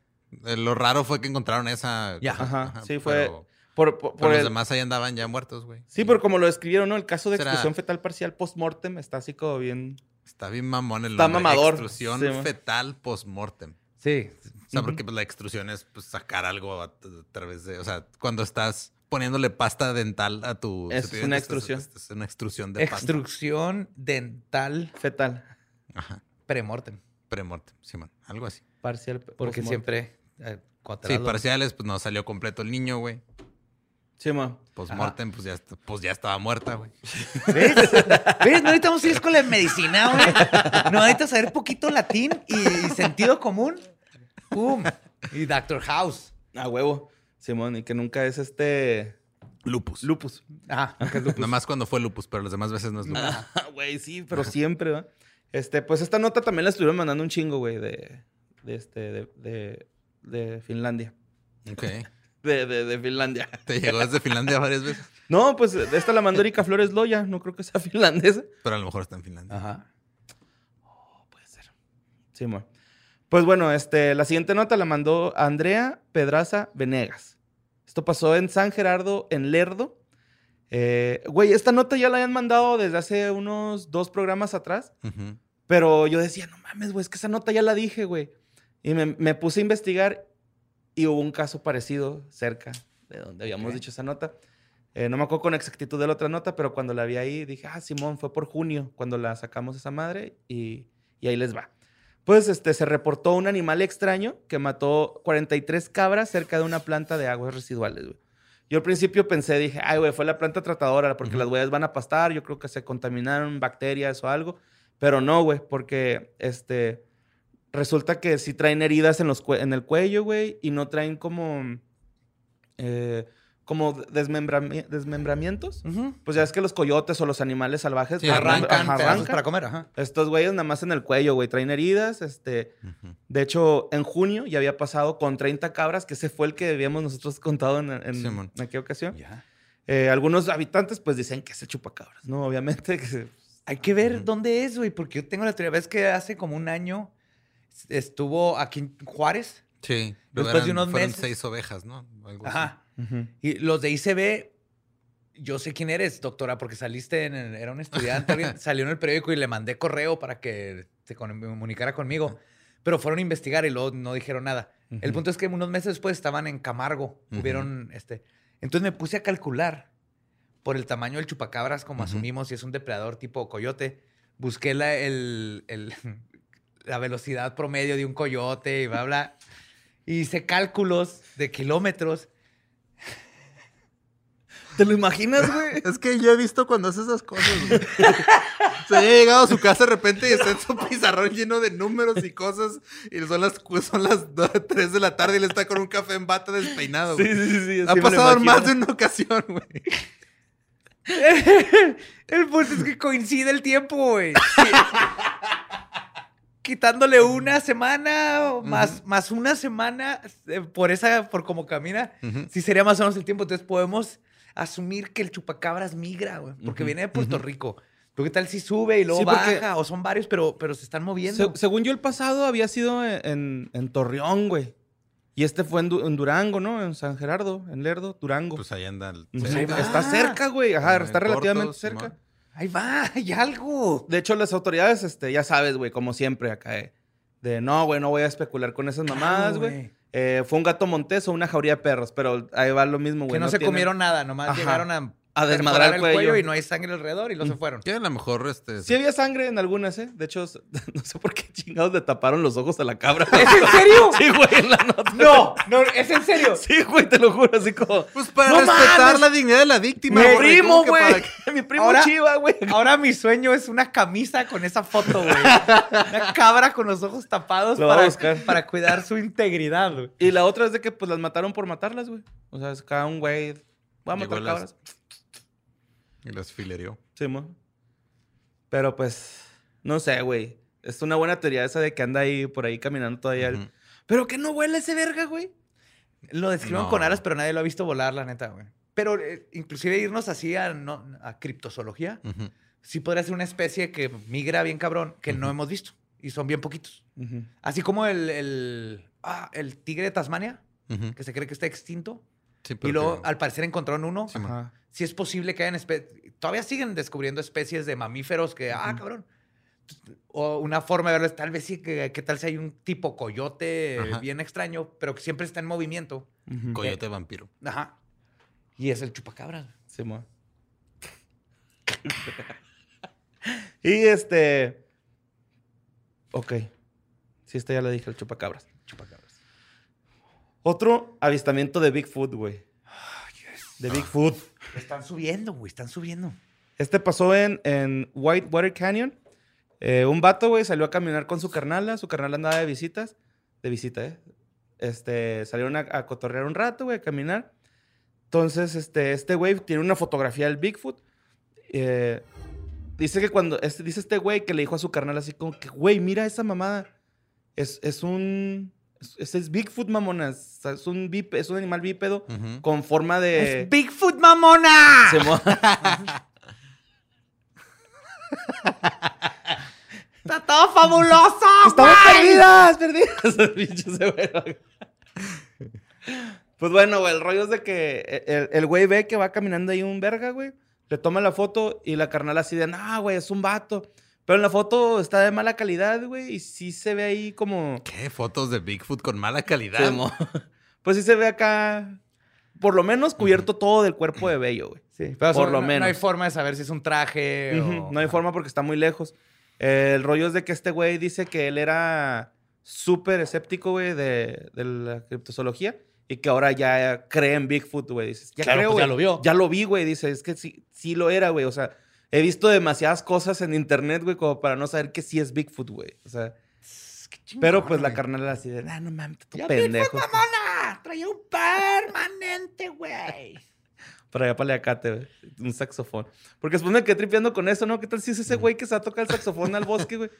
eh, lo raro fue que encontraron esa. Ya. Ajá, sí, fue Pero, Por, por- pero por los el- demás ahí andaban ya muertos, güey. Sí, pero como lo describieron, ¿no? El caso de Será- extrusión fetal parcial post-mortem está así como bien... Está bien mamón el Está nombre. mamador. Extrusión Sí, fetal post-mortem. Sí. O sea, porque pues, la extrusión es pues, sacar algo a, a través de. O sea, cuando estás poniéndole pasta dental a tu. Es una dientes, extrusión. Es, es una extrusión de pasta. Extrusión dental Fetal. Ajá. premortem. Premortem, sí, man. Algo así. Parcial. Porque siempre... eh, Sí, parciales, pues no salió completo el niño, güey. Sí, ma. Postmortem, pues ya, pues ya estaba muerta, güey. ¿Ves? ¿Ves? No necesitamos ir a escuela de medicina, güey. No necesitas saber poquito latín y, sentido común. ¡Pum! Y Doctor House. A huevo. Simón, y que nunca es este... Lupus. Lupus. Ah, que es lupus. Nada más cuando fue lupus, pero las demás veces no es lupus. Ah, Güey, sí, pero siempre, ¿va? Este, pues esta nota también la estuvieron mandando un chingo, güey, de, de este, de, de, de Finlandia. Ok. De, de, de Finlandia. Te llegó desde Finlandia varias veces, No, pues esta la mandó Erika Flores Loya, no creo que sea finlandesa. pero a lo mejor está en Finlandia. Ajá. Puede ser. Sí, mo. Pues bueno, este, la siguiente nota la mandó Andrea Pedraza Venegas. Esto pasó en San Gerardo, en Lerdo. Eh, güey, esta nota ya la habían mandado desde hace unos dos programas atrás. Ujú. Pero yo decía, no mames, güey, es que esa nota ya la dije, güey. Y me, me puse a investigar y hubo un caso parecido cerca de donde habíamos Ok. dicho esa nota. Eh, no me acuerdo con exactitud de la otra nota, pero cuando la vi ahí dije, ah, Simón, fue por junio cuando la sacamos esa madre y, y ahí les va. Pues este, se reportó un animal extraño que mató 43 cabras cerca de una planta de aguas residuales, güey. Yo al principio pensé, dije, ay, güey, fue la planta tratadora porque las huellas van a pastar, yo creo que se contaminaron bacterias o algo, pero no, güey, porque este, resulta que sí traen heridas en, los en el cuello, güey, y no traen como, eh, como desmembrami- desmembramientos. Pues ya es que los coyotes o los animales salvajes Sí, Arrancan ajá, arrancan. para comer, ajá. Estos güeyes nada más en el cuello, güey, traen heridas, este... De hecho, en junio ya había pasado con 30 cabras, que ese fue el que habíamos nosotros contado en, en- aquella ocasión. Eh, algunos habitantes pues dicen que es el chupacabras, ¿no? Obviamente. que- Hay que ver dónde es, güey, porque yo tengo la teoría. ¿Ves que hace como un año estuvo aquí en Juárez? Sí. Después Eran- de unos fueron meses. seis ovejas, ¿no? Algo así. Y los de ICB, yo sé quién eres, doctora, porque saliste en el- era un estudiante, alguien salió en el periódico y le mandé correo para que se comunicara conmigo. Pero fueron a investigar y luego no dijeron nada. El punto es que unos meses después estaban en Camargo. Hubieron, este. Entonces me puse a calcular por el tamaño del chupacabras, como asumimos, si es un depredador tipo coyote. Busqué la, el, el- la velocidad promedio de un coyote y bla, bla. Hice cálculos de kilómetros. ¿Te lo imaginas, güey? Es que yo he visto cuando hace esas cosas. güey. Se había llegado a su casa de repente y está en su pizarrón lleno de números y cosas. Y son las, son las 3 de la tarde y él está con un café en bata despeinado. Sí, güey. sí, sí. sí, ha pasado más de una ocasión, güey. El punto es que coincide el tiempo, güey. Sí. Quitándole una semana o más, más una semana eh, por esa, por cómo camina, Ujú. sí sería más o menos el tiempo. Entonces podemos asumir que el chupacabras migra, güey, porque viene de Puerto Rico. Pero qué tal si sube y luego Sí, porque- baja, o son varios, pero, pero se están moviendo. Se- según yo, el pasado había sido en, en- en Torreón, güey. Y este fue en, Du- en Durango, ¿no? En San Gerardo, en Lerdo, Durango. Pues ahí anda. el- ahí va. está cerca, güey. Ajá, En está corto, relativamente Simón. cerca. Ahí va, hay algo. De hecho, las autoridades, este, ya sabes, güey, como siempre acá, eh, de no, güey, no voy a especular con esas mamadas, Claro, güey. Eh, fue un gato montés o una jauría de perros, pero ahí va lo mismo, güey. Que no, se tienen- comieron nada, nomás Ajá. llegaron a, A desmadrar el cuello. y no hay sangre alrededor y luego se fueron. Que a lo mejor este. Sí había sangre en algunas, ¿eh? De hecho, no sé por qué chingados le taparon los ojos a la cabra. ¿Es en serio? Sí, güey, en la nota. No, no, es en serio. Sí, güey, te lo juro, así como... Pues para ¡No respetar mames! la dignidad de la víctima. Mi güey, primo, ¿cómo que güey. para? Mi primo Ahora- chiva, güey. Ahora mi sueño es una camisa con esa foto, güey. Una cabra con los ojos tapados Lo para, cuidar su integridad, güey. Y la otra es de que, pues, las mataron por matarlas, güey. O sea, es cada un güey... Voy a matar las- cabras. Y las filerió. Sí, mo. Pero, pues, no sé, güey. Es una buena teoría esa de que anda ahí, por ahí caminando todavía. el-. Pero que no huele ese verga, güey. Lo describen No. con alas, pero nadie lo ha visto volar, la neta, güey. Pero eh, inclusive irnos así a, no, a criptozoología, sí podría ser una especie que migra bien cabrón, que no hemos visto. Y son bien poquitos. Así como el, el, ah, el tigre de Tasmania, que se cree que está extinto. Sí, Y luego, que- al parecer, encontraron uno. Sí, si es posible que hayan especies. Todavía siguen descubriendo especies de mamíferos que, ah, cabrón. O una forma de verlo es tal vez sí que, que tal si hay un tipo coyote Ajá. bien extraño, pero que siempre está en movimiento. Coyote vampiro. Ajá. Y es el chupacabras. Sí, mo. y este. Ok. Sí, esta ya la dije, el chupacabras. Chupacabras. Otro avistamiento de Bigfoot, güey. De Bigfoot. Están subiendo, güey, están subiendo. Este pasó en, en Whitewater Canyon. Eh, un vato, güey, salió a caminar con su carnala. Su carnala andaba de visitas. De visita, ¿eh? Este, salieron a, a cotorrear un rato, güey, a caminar. Entonces, este, este güey tiene una fotografía del Bigfoot. Eh, dice que cuando, este, dice este güey que le dijo a su carnal así como que, güey, mira esa mamada. Es, es un, ese es Bigfoot, mamonas. O sea, Es un, bípe- es un animal bípedo con forma de... ¡Es Bigfoot, mamona! Se mo- ¡Está todo fabuloso! ¡Estamos güey! perdidas! ¡Perdidas! Pues bueno, güey, el rollo es de que el, el güey ve que va caminando ahí un verga, güey. Le toma la foto y la carnal así de, no, güey, es un vato. Pero en la foto está de mala calidad, güey, y sí se ve ahí como... ¿Qué? Fotos de Bigfoot con mala calidad. como- pues sí se ve acá por lo menos cubierto todo del cuerpo de Bello, güey. Sí, pero Por eso lo no- menos. No hay forma de saber si es un traje o... No hay forma porque está muy lejos. Eh, el rollo es de que este güey dice que él era súper escéptico, güey, de, de la criptozoología y que ahora ya cree en Bigfoot, güey. Dices, ya Claro, creo, pues ya lo vio. Ya lo vi, güey. Dice, es que sí, sí lo era, güey. O sea, he visto demasiadas cosas en internet, güey, como para no saber que sí es Bigfoot, güey. O sea, chingón, pero pues la carnal era así de, ah, no mames, tú Ya pendejo. Bigfoot, mamona, traía un permanente, güey. Para allá, para acate, güey. Un saxofón. Porque después me quedé tripeando con eso, ¿no? ¿Qué tal si es ese güey que se va a tocar el saxofón al bosque, güey?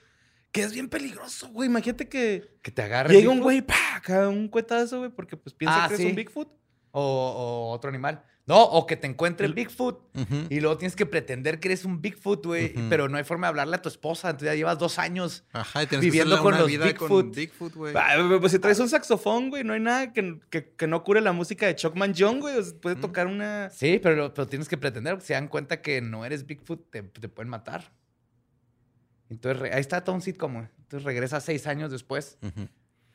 Que es bien peligroso, güey. Imagínate que Que te agarre llega un güey, pa, acá un cuetazo, güey, porque pues piensa Ah, que sí. es un Bigfoot. o, o otro animal. No, o que te encuentre el Bigfoot y luego tienes que pretender que eres un Bigfoot, güey, pero no hay forma de hablarle a tu esposa. Entonces ya llevas dos años. Ajá, y tienes Viviendo que con una los vida Bigfoot. con Bigfoot, güey. Ah, pues si traes un saxofón, güey, no hay nada que, que, que no cure la música de Chuckman John, güey. O sea, puede tocar una... Sí, pero, pero tienes que pretender, porque se dan cuenta que no eres Bigfoot, te, te pueden matar. Entonces, ahí está todo un sitcom, güey. Entonces regresa seis años después.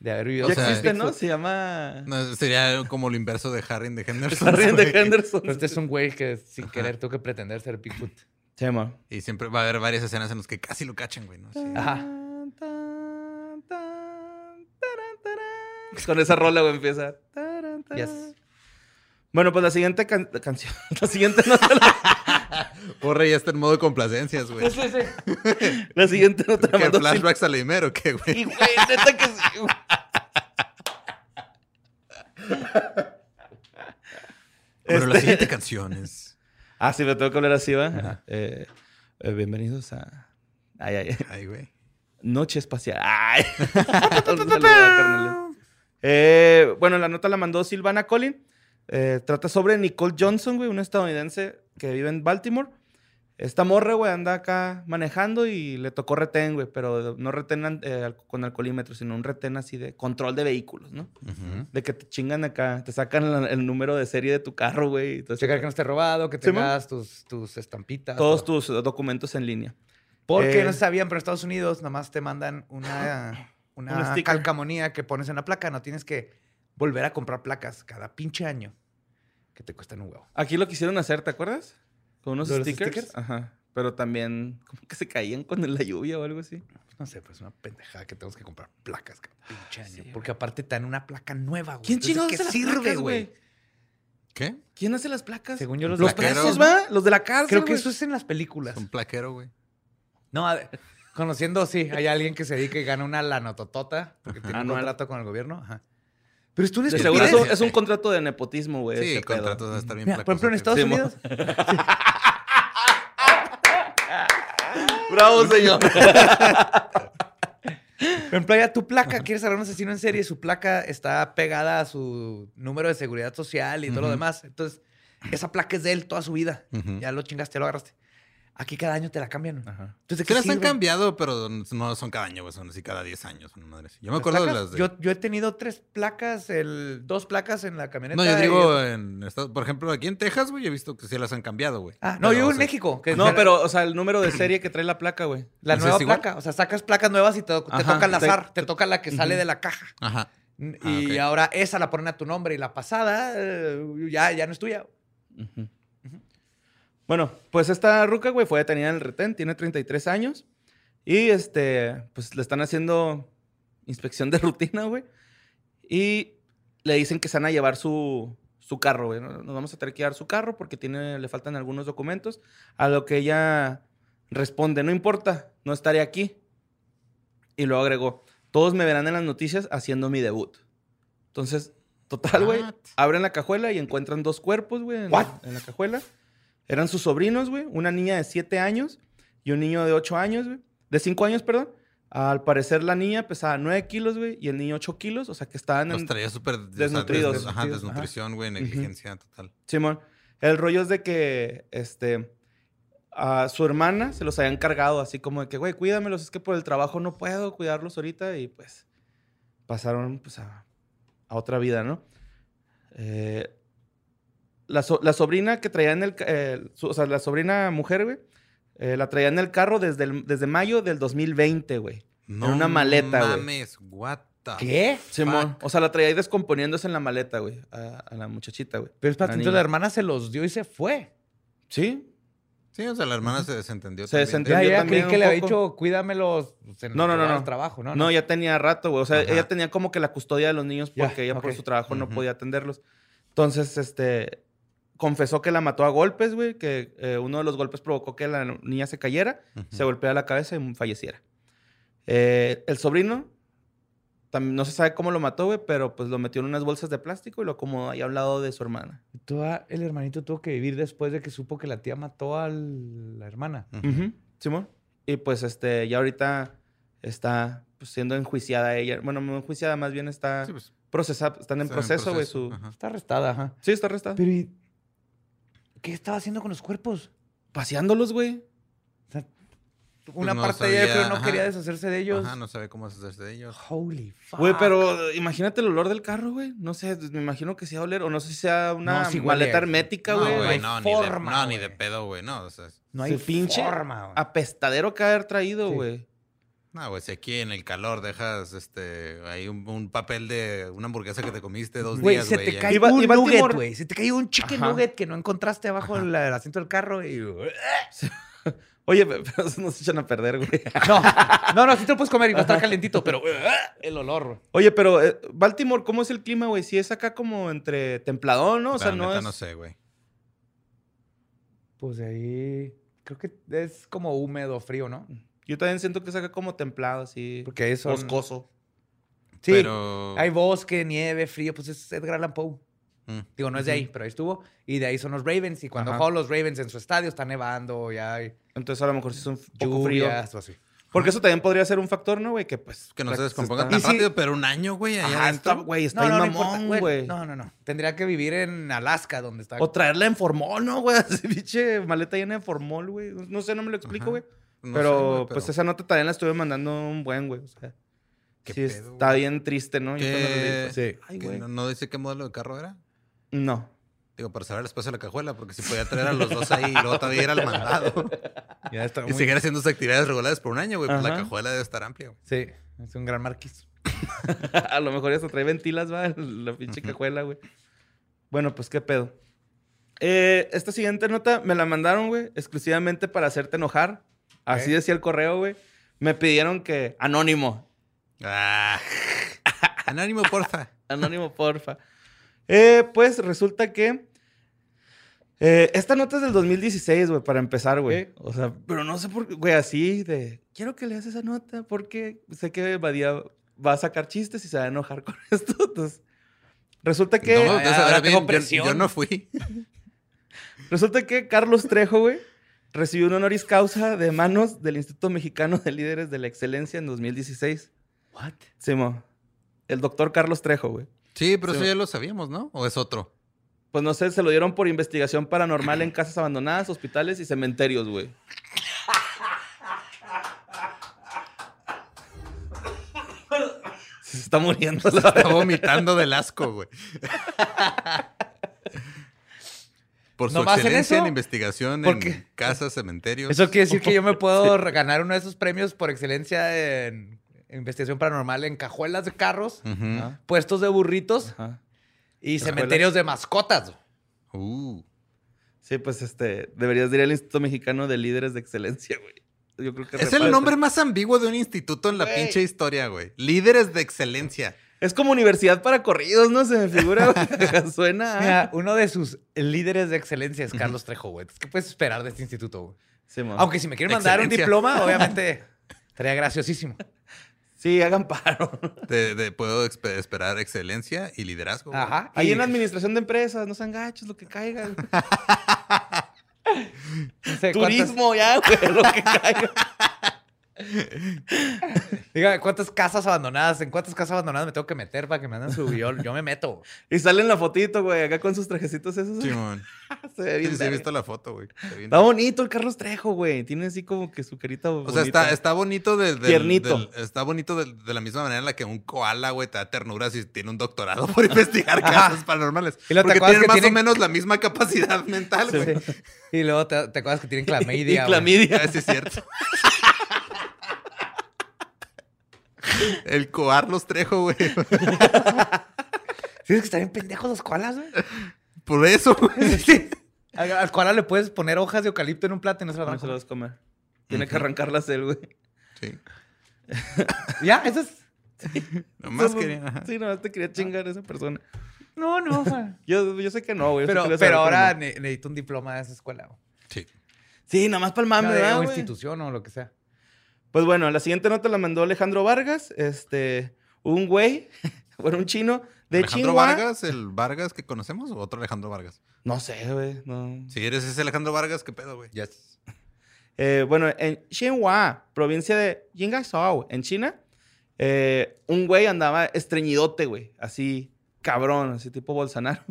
De haber vivido. Ya O sea, con existe, ¿no? Se llama... No, sería como lo inverso de Harry de Henderson. Harry de. Henderson. Pero este es un güey que sin querer tuvo que pretender ser Bigfoot. Se llama. Y siempre va a haber varias escenas en las que casi lo cachan, güey. ¿no? Sí. Ajá. Con esa rola, güey, empieza. Yes. Bueno, pues la siguiente can- canción. La siguiente nota. La, Porra ya está en modo de complacencias, güey. Sí, sí, sí. la siguiente nota la ¿Qué flashbacks a Leimer o qué, güey? Y, güey, neta que sí. Pero la Este- siguiente canción es. Ah, sí, me tengo que hablar así, ¿va? Eh, eh, bienvenidos a. Ay, ay. Ay, güey. Noche espacial. Ay. Un saludo. Eh, bueno, la nota la mandó Silvana Collin. Eh, trata sobre Nicole Johnson, güey, una estadounidense que vive en Baltimore. Esta morra, güey, anda acá manejando y le tocó retén, güey, pero no retén eh, con alcoholímetro, sino un retén así de control de vehículos, ¿no? De que te chingan acá, te sacan la- el número de serie de tu carro, güey. Checar que no esté robado, que Sí, tengas tus, tus estampitas. Todos todo. tus documentos en línea. Porque Eh, no sabían, pero en Estados Unidos nada más te mandan una, Un una sticker. calcamonía que pones en la placa. No tienes que volver a comprar placas cada pinche año que te cuestan un huevo. Aquí lo quisieron hacer, ¿te acuerdas? Con unos ¿Lo de los stickers. stickers? Ajá. Pero también, como que se caían con la lluvia o algo así. Pues no sé, pues es una pendejada que tenemos que comprar placas pinche año. Sí, güey. porque aparte te dan una placa nueva, güey. ¿Quién chingados ¿de hace sirve, placas, güey? ¿Qué? ¿Quién hace las placas? Según yo, los, los plaqueros. presos, ¿va? Los de la cárcel, Creo que eso es en las películas. Un plaquero, güey. No, a ver, conociendo, sí, hay alguien que se dedica y gana una lanototota porque Ajá. tiene un contrato con el gobierno. Ajá. Pero De Sí, seguro es un, es un contrato de nepotismo, güey. Sí, ese el contrato pedo. va a estar bien Mira, por ejemplo, en Sí, Estados. Unidos, Bravo, señor. Por ejemplo, ya tu placa, quieres agarrar a un asesino en serie, su placa está pegada a su número de seguridad social y todo lo demás. Entonces, esa placa es de él toda su vida. Ya lo chingaste, ya lo agarraste. Aquí cada año te la cambian. Ajá. Entonces, ¿de Sí qué las han cambiado, pero no son cada año, güey. Son así cada 10 años. madre. Yo me ¿Las acuerdo de las de... Yo, yo he tenido tres placas, el, dos placas en la camioneta. No, yo y digo, otra- en Estados- por ejemplo, aquí en Texas, güey, he visto que sí las han cambiado, güey. Ah, no, Pero, yo digo en sea, México. Que No, pero, o sea, el número de serie que trae la placa, güey. La ¿Eso nueva placa. O sea, sacas placas nuevas y te, te Ajá, toca te- azar. Te, toca la que sale de la caja. Ajá. Ah, y ahora esa la ponen a tu nombre y la pasada eh, ya, ya no es tuya. Ujú. Bueno, pues esta ruca, güey, fue detenida en el retén, tiene 33 años. Y este, pues le están haciendo inspección de rutina, güey. Y le dicen que se van a llevar su, su carro, güey. Nos vamos a tener que llevar su carro porque tiene, le faltan algunos documentos. A lo que ella responde, no importa, no estaré aquí. Y luego agregó, todos me verán en las noticias haciendo mi debut. Entonces, total, güey, abren la cajuela y encuentran dos cuerpos, güey, en la cajuela. Eran sus sobrinos, güey, una niña de 7 años y un niño de 8 años, güey. De 5 años, perdón. Al parecer la niña pesaba 9 kilos, güey, y el niño 8 kilos, o sea que estaban Los traía súper... desnutridos. des- Ajá, desnutrición, güey, negligencia total. Simón. El rollo es de que, este, a su hermana se los habían cargado así como de que, güey, cuídamelos, es que por el trabajo no puedo cuidarlos ahorita y pues pasaron pues a, a otra vida, ¿no? Eh, la, so- la sobrina que traía en el, eh, su- o sea, la sobrina mujer, güey, eh, la traía en el carro desde, el- desde mayo del 2020, güey. No una maleta, güey. mames, what? the ¿Qué? Simón. O sea, la traía ahí descomponiéndose en la maleta, güey. A, a la muchachita, güey. Pero espérate, La entonces la hermana se los dio y se fue. Sí. Sí, o sea, la hermana se desentendió. Se también. desentendió. Ya, Entendió ya también creí que un le había dicho, cuídamelos pues, en No, no, no, no. trabajo, ¿no? No, ya tenía rato, güey. O sea, Ajá. ella tenía como que la custodia de los niños Ya, porque ella por su trabajo no podía atenderlos. Entonces, este, confesó que la mató a golpes, güey, que eh, uno de los golpes provocó que la niña se cayera, se golpeara la cabeza y falleciera. Eh, el sobrino, también no se sabe cómo lo mató, güey, pero pues lo metió en unas bolsas de plástico y lo acomodó ahí a un lado de su hermana. Tú, ah, el hermanito tuvo que vivir después de que supo que la tía mató a la hermana. Simón. Y pues, este, ya ahorita está pues, siendo enjuiciada ella. Bueno, no enjuiciada, más bien está Sí, pues, procesada, están en está proceso, güey. Su... Está arrestada, ajá. Sí, está arrestada. Pero, ¿y ¿qué estaba haciendo con los cuerpos? Paseándolos, güey. O sea, una no parte de ella creo no ajá. quería deshacerse de ellos. Ajá, no sabe cómo hacerse de ellos. Holy fuck. Güey, pero imagínate el olor del carro, güey. No sé, me imagino que sí va a oler. O no sé si sea una No, sí maleta hermética, No, güey. güey, no hay no, ni de, forma, no, ni de güey. pedo, güey. No, o sea, no hay Su pinche forma, güey. apestadero que haber traído, Sí. No, güey, si aquí en el calor dejas este ahí un, un papel de una hamburguesa que te comiste dos Güey, días, se güey. te cae un iba nugget, Timor- güey. Se te cayó un chicken Ajá. nugget que no encontraste abajo del el asiento del carro y... Oye, pe- pero eso nos echan a perder, güey. No, no, no, sí te lo puedes comer y va a estar calentito, pero el olor. güey. Oye, pero eh, Baltimore, ¿cómo es el clima, güey? Si es acá como entre templadón, ¿no? O La sea, no neta es... no sé, güey. Pues de ahí... Creo que es como húmedo, frío, ¿no? Yo también siento que es acá como templado, así. Porque eso... Boscoso. Sí, Pero... hay bosque, nieve, frío, pues es Edgar Allan Poe. Mm. Digo, no es de ahí, pero ahí estuvo. Y de ahí son los Ravens. Y cuando juegan los Ravens en su estadio, está nevando, ya hay Entonces a lo mejor sí es un poco frío. lluvias o así. Porque eso también podría ser un factor, ¿no, güey? Que pues... Que no se descompongan tan rápido, pero un año, güey, allá está, güey, está no, no, no importa, mamón, güey. No, no, no. Tendría que vivir en Alaska, donde está. O traerla en formol, ¿no, güey? Así, pinche maleta llena de formol, güey. No sé, no me lo explico, Ajá. güey. No pero, sé, pues esa nota también la estuve mandando un buen, güey. O sea, ¿Qué sí, pedo, está bien triste, ¿no? Yo ¿Qué? pues, Sí. Ay, ¿Que no, no dice qué modelo de carro era? No. Digo, para saber el espacio de la cajuela, porque si podía traer a los dos ahí y luego todavía ir al mandado. Ya está y muy- seguir haciendo sus actividades regulares por un año, güey. Pues la cajuela debe estar amplia, güey. Sí, es un gran marquis. A lo mejor ya se trae ventilas, va, la pinche cajuela, güey. Bueno, pues qué pedo. Eh, esta siguiente nota me la mandaron, güey, exclusivamente para hacerte enojar. Así decía el correo, güey. Me pidieron que. Anónimo. Ah. Anónimo, porfa. Anónimo, porfa. Eh, pues resulta que. eh, esta nota es del 2016, güey, para empezar, güey. O sea, pero no sé por qué, güey, así de. Quiero que leas esa nota porque sé que Badía va a sacar chistes y se va a enojar con esto. Entonces, resulta que. no, entonces, ahora tengo bien, yo- presión. yo no fui. Resulta que Carlos Trejo, güey, recibió un honoris causa de manos del Instituto Mexicano de Líderes de la Excelencia en 2016. ¿What? Simo. El doctor Carlos Trejo, güey. Sí, pero eso ya lo sabíamos, ¿no? ¿O es otro? Pues no sé, se lo dieron por investigación paranormal en casas abandonadas, hospitales y cementerios, güey. Se está muriendo la Está vomitando del asco, güey. Por su ¿Nomás en excelencia en, eso? investigación ¿Por en qué? casas, cementerios. Eso quiere decir que yo me puedo ganar uno de esos premios por excelencia en investigación paranormal en cajuelas de carros, puestos de burritos y Cajuelas. cementerios de mascotas. Uh. Sí, pues este, deberías ir al Instituto Mexicano de Líderes de Excelencia, güey. Yo creo que Es reparte. el nombre más ambiguo de un instituto en la pinche historia, güey. Líderes de excelencia. Es como universidad para corridos, ¿no? Se me figura, güey. Suena. a- Mira, uno de sus líderes de excelencia es Carlos Trejo, güey. ¿Qué puedes esperar de este instituto? güey? Sí. Aunque si me quieren mandar un diploma, obviamente estaría graciosísimo. Sí, hagan paro. De, de- puedo esperar excelencia y liderazgo. güey. Ajá. Ahí y- en la administración de empresas, no sean gachos, lo que caiga. güey. no sé, ¿cuántas- Turismo, ya, güey, lo que caiga. Diga, ¿cuántas casas abandonadas? ¿En cuántas casas abandonadas me tengo que meter para que me anden su yo, yo me meto. Y sale en la fotito, güey, acá con sus trajecitos esos. Simón. Se ve Sí, bien sí, he verga. visto la foto, güey. Está bonito el Carlos Trejo, güey. Tiene así como que su carita O sea, está, está bonito de, del- Tiernito. del- está bonito de, de la misma manera en la que un koala, güey, te da ternura si tiene un doctorado por investigar casas paranormales. Y te Porque tienen que más tienen- o menos la misma capacidad mental, güey. Y luego te, te acuerdas que tienen clamidia. Y clamidia. Ah, sí, es cierto. El coar los trejo, güey. Sí, es que están bien pendejos los koalas, güey. Por eso, güey. Sí. Al, al koala le puedes poner hojas de eucalipto en un plato y no se lo van No se lo comer. vas a comer. Tiene que arrancarlas él, güey. Sí. Ya, eso es... Nomás Eso- quería. ajá. Sí, nomás te quería chingar a esa persona. No, no. güey. Yo, yo sé que no, güey. yo sé Pero, que pero sabe, ahora no. ne- necesito un diploma de esa escuela. güey. Sí. Sí, nada más para el mame, O sea, de- ¿verdad, o güey? institución o lo que sea. Pues bueno, la siguiente nota la mandó Alejandro Vargas. Este, un güey, bueno, un chino de ¿Alejandro Chihuahua. Vargas? ¿El Vargas que conocemos o otro Alejandro Vargas? No sé, güey. No. Si eres ese Alejandro Vargas, ¿qué pedo, güey? Yes. Eh, bueno, en Xinhua, provincia de Jingasao, en China, eh, un güey andaba estreñidote, güey. Así, cabrón, así tipo Bolsonaro.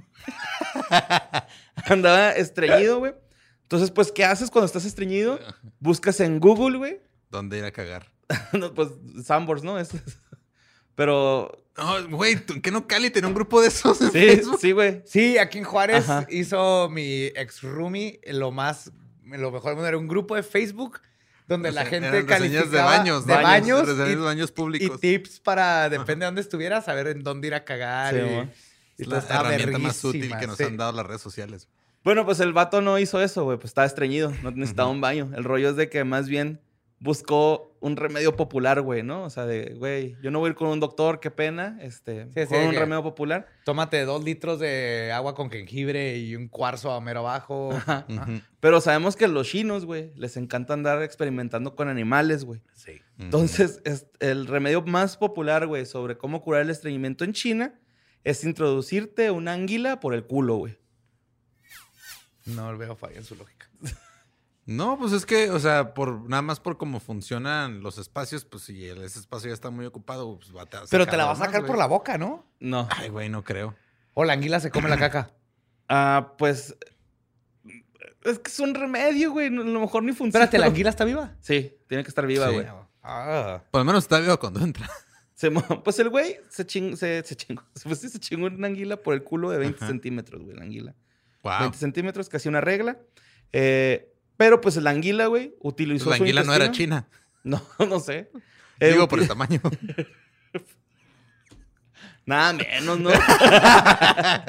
andaba estreñido, güey. Entonces, pues, ¿qué haces cuando estás estreñido? Buscas en Google, güey. ¿Dónde ir a cagar? No, pues, Sambors, ¿no? Es- Pero, No, güey, ¿tú- ¿qué no Cali tenía un grupo de esos en sí, Facebook? sí, güey. Sí, aquí en Juárez Ajá. hizo mi ex roomie lo más, lo mejor del mundo. Era un grupo de Facebook donde O la sea, gente eran reseñas calificaba de baños, de baños, reseñas y- de baños y, públicos. tips para, depende de dónde estuvieras, saber en dónde ir a cagar. Sí, y, y Es la herramienta más útil que nos sí. han dado las redes sociales. Bueno, pues el vato no hizo eso, güey. Pues estaba estreñido, no necesitaba un baño. El rollo es de que más bien buscó un remedio popular, güey, ¿no? O sea, de, güey, yo no voy a ir con un doctor, qué pena. Este, Sí, sí, con un remedio popular. Tómate dos litros de agua con jengibre y un cuarzo a mero abajo. Ajá. Pero sabemos que los chinos, güey, les encanta andar experimentando con animales, güey. Sí. Entonces, es- el remedio más popular, güey, sobre cómo curar el estreñimiento en China es introducirte una anguila por el culo, güey. No veo falla en su lógica. No, pues es que, o sea, por nada más por cómo funcionan los espacios, pues si el- ese espacio ya está muy ocupado, pues va a Pero te la vas a sacar por la boca, ¿no? No. Ay, güey, no creo. O la anguila se come la caca. Ah, pues. Es que es un remedio, güey. no- A lo mejor ni funciona. Espérate, ¿la anguila está viva? Sí, tiene que estar viva, Sí. güey. Ah. Por lo menos está vivo cuando entra. Se pues el güey se, ching- se, se chingó. Pues sí, se chingó una anguila por el culo de 20 Ajá. centímetros, güey, la anguila. Wow. 20 centímetros, casi una regla. Eh, pero pues la anguila, güey, utilizó la su anguila no era china. No, no sé. Eh, Digo, uti- por el tamaño. Nada menos, ¿no? Era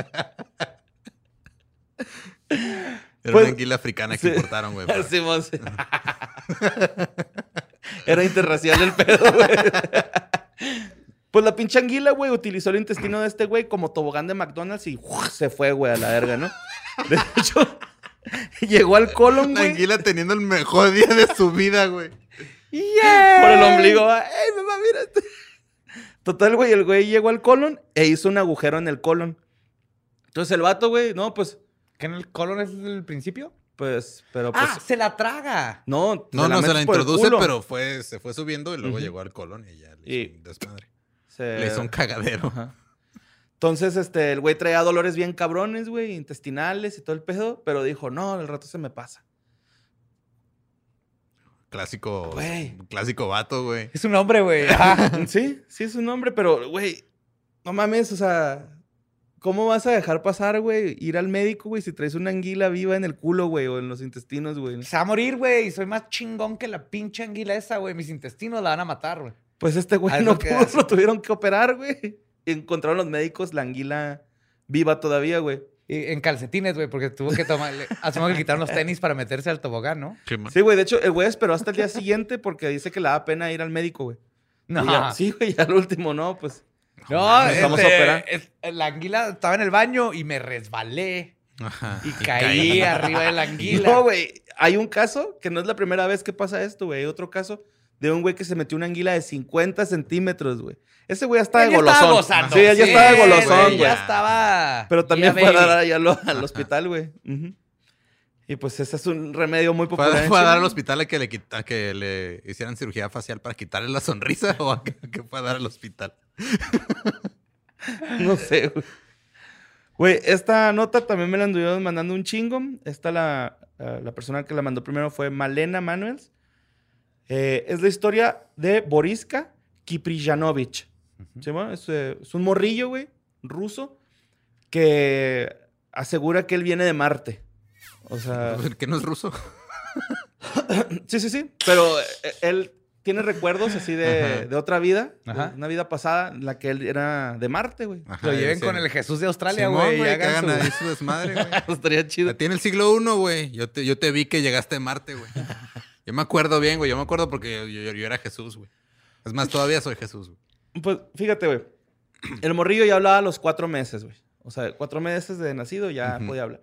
Pues, una anguila africana que sí. importaron, güey. para- Simón, sí. Era interracial el pedo, güey. Pues la pinche anguila, güey, utilizó el intestino de este güey como tobogán de McDonald's y ¡uf! se fue, güey, a la verga, ¿no? De hecho, llegó al colon, La güey, anguila teniendo el mejor día de su vida, güey. por el ombligo. va, ¡Ey, mamá, mira! este". Total, güey, el güey llegó al colon e hizo un agujero en el colon. Entonces el vato, güey, no, pues, ¿Que en el colon es el principio? pues, pero pues... ah, se la traga. No, No, no, se la metes por el introduce, pero fue, se fue subiendo y luego llegó al colon y ya le Y- hizo un desmadre. Se- Le hizo un cagadero. Ajá. Entonces, este, el güey traía dolores bien cabrones, güey, intestinales y todo el pedo, pero dijo, no, el rato se me pasa. Clásico, Güey. clásico vato, güey. Es un hombre, güey. Sí, sí es un nombre, pero, güey, no mames, o sea, ¿cómo vas a dejar pasar, güey, ir al médico, güey, si traes una anguila viva en el culo, güey, o en los intestinos, güey? Se va a morir, güey. Soy más chingón que la pinche anguila esa, güey. Mis intestinos la van a matar, güey. Pues este güey no pudo, lo tuvieron que operar, güey. Encontraron los médicos la anguila viva todavía, güey. Y en calcetines, güey, porque tuvo que tomar. Asumo que quitaron los tenis para meterse al tobogán, ¿no? Sí, güey, de hecho, el güey esperó hasta el día siguiente porque dice que le da pena ir al médico, güey. No. Ya- sí, güey, ya al último, no, pues. No, a este, operar. es- la anguila estaba en el baño y me resbalé Ajá. y caí arriba de la anguila. No, güey, hay un caso que no es la primera vez que pasa esto, güey. Hay otro caso de un güey que se metió una anguila de 50 centímetros, güey. Ese güey ya estaba de Él ya golosón. estaba gozando. Sí, él ya estaba de golosón, güey. Ya estaba. Pero también fue a dar allá al, al hospital, güey. Y pues ese es un remedio muy ¿Fue, popular. fue a dar al hospital a que, le quita- a que le hicieran cirugía facial para quitarle la sonrisa o a que, a que fue a dar al hospital? No sé, güey. Güey, esta nota también me la anduvieron mandando un chingo. Esta la, la persona que la mandó primero fue Malena Manuels. Eh, es la historia de Boriska Kiprijanovich. ¿Sí, bueno? es, eh, es un morrillo, güey, ruso, que asegura que él viene de Marte. O sea, ¿Que no es ruso? sí, sí, sí. Pero eh, él tiene recuerdos así de, de otra vida, de Ajá. una vida pasada, en la que él era de Marte, güey. Lo lleven con el Jesús de Australia, güey. y que hagan hagan su- ahí su desmadre, güey. Estaría chido. Tiene el siglo uno, güey. Yo te, yo te vi que llegaste a Marte, güey. Yo me acuerdo bien, güey. Yo me acuerdo porque yo, yo- yo era Jesús, güey. Es más, todavía soy Jesús, güey. Pues fíjate, güey. El morrillo ya hablaba a los cuatro meses, güey. O sea, cuatro meses de nacido ya podía hablar.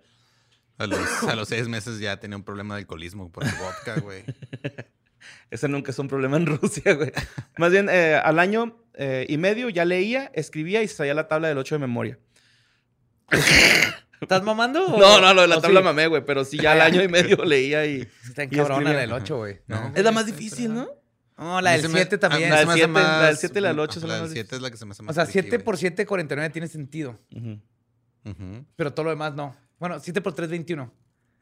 A los, a los seis meses ya tenía un problema de alcoholismo por el vodka, güey. Ese nunca es un problema en Rusia, güey. Más bien, eh, al año eh, y medio ya leía, escribía y se sabía la tabla del 8 de memoria. ¿Estás mamando? o- No, no, lo de la o tabla sí? mamé, güey, pero sí ya al año y medio leía y... Está en cabrona la del 8, güey. No. Es la más difícil, ¿no? No, la del se me- 7 a mí también. La del me hace siete- la del más- siete y la del ocho son La las del más 7 es la que se me hace más O sea, tricky, 7 por 7, 49 tiene sentido. Pero todo lo demás no. Bueno, 7 por 3, 21.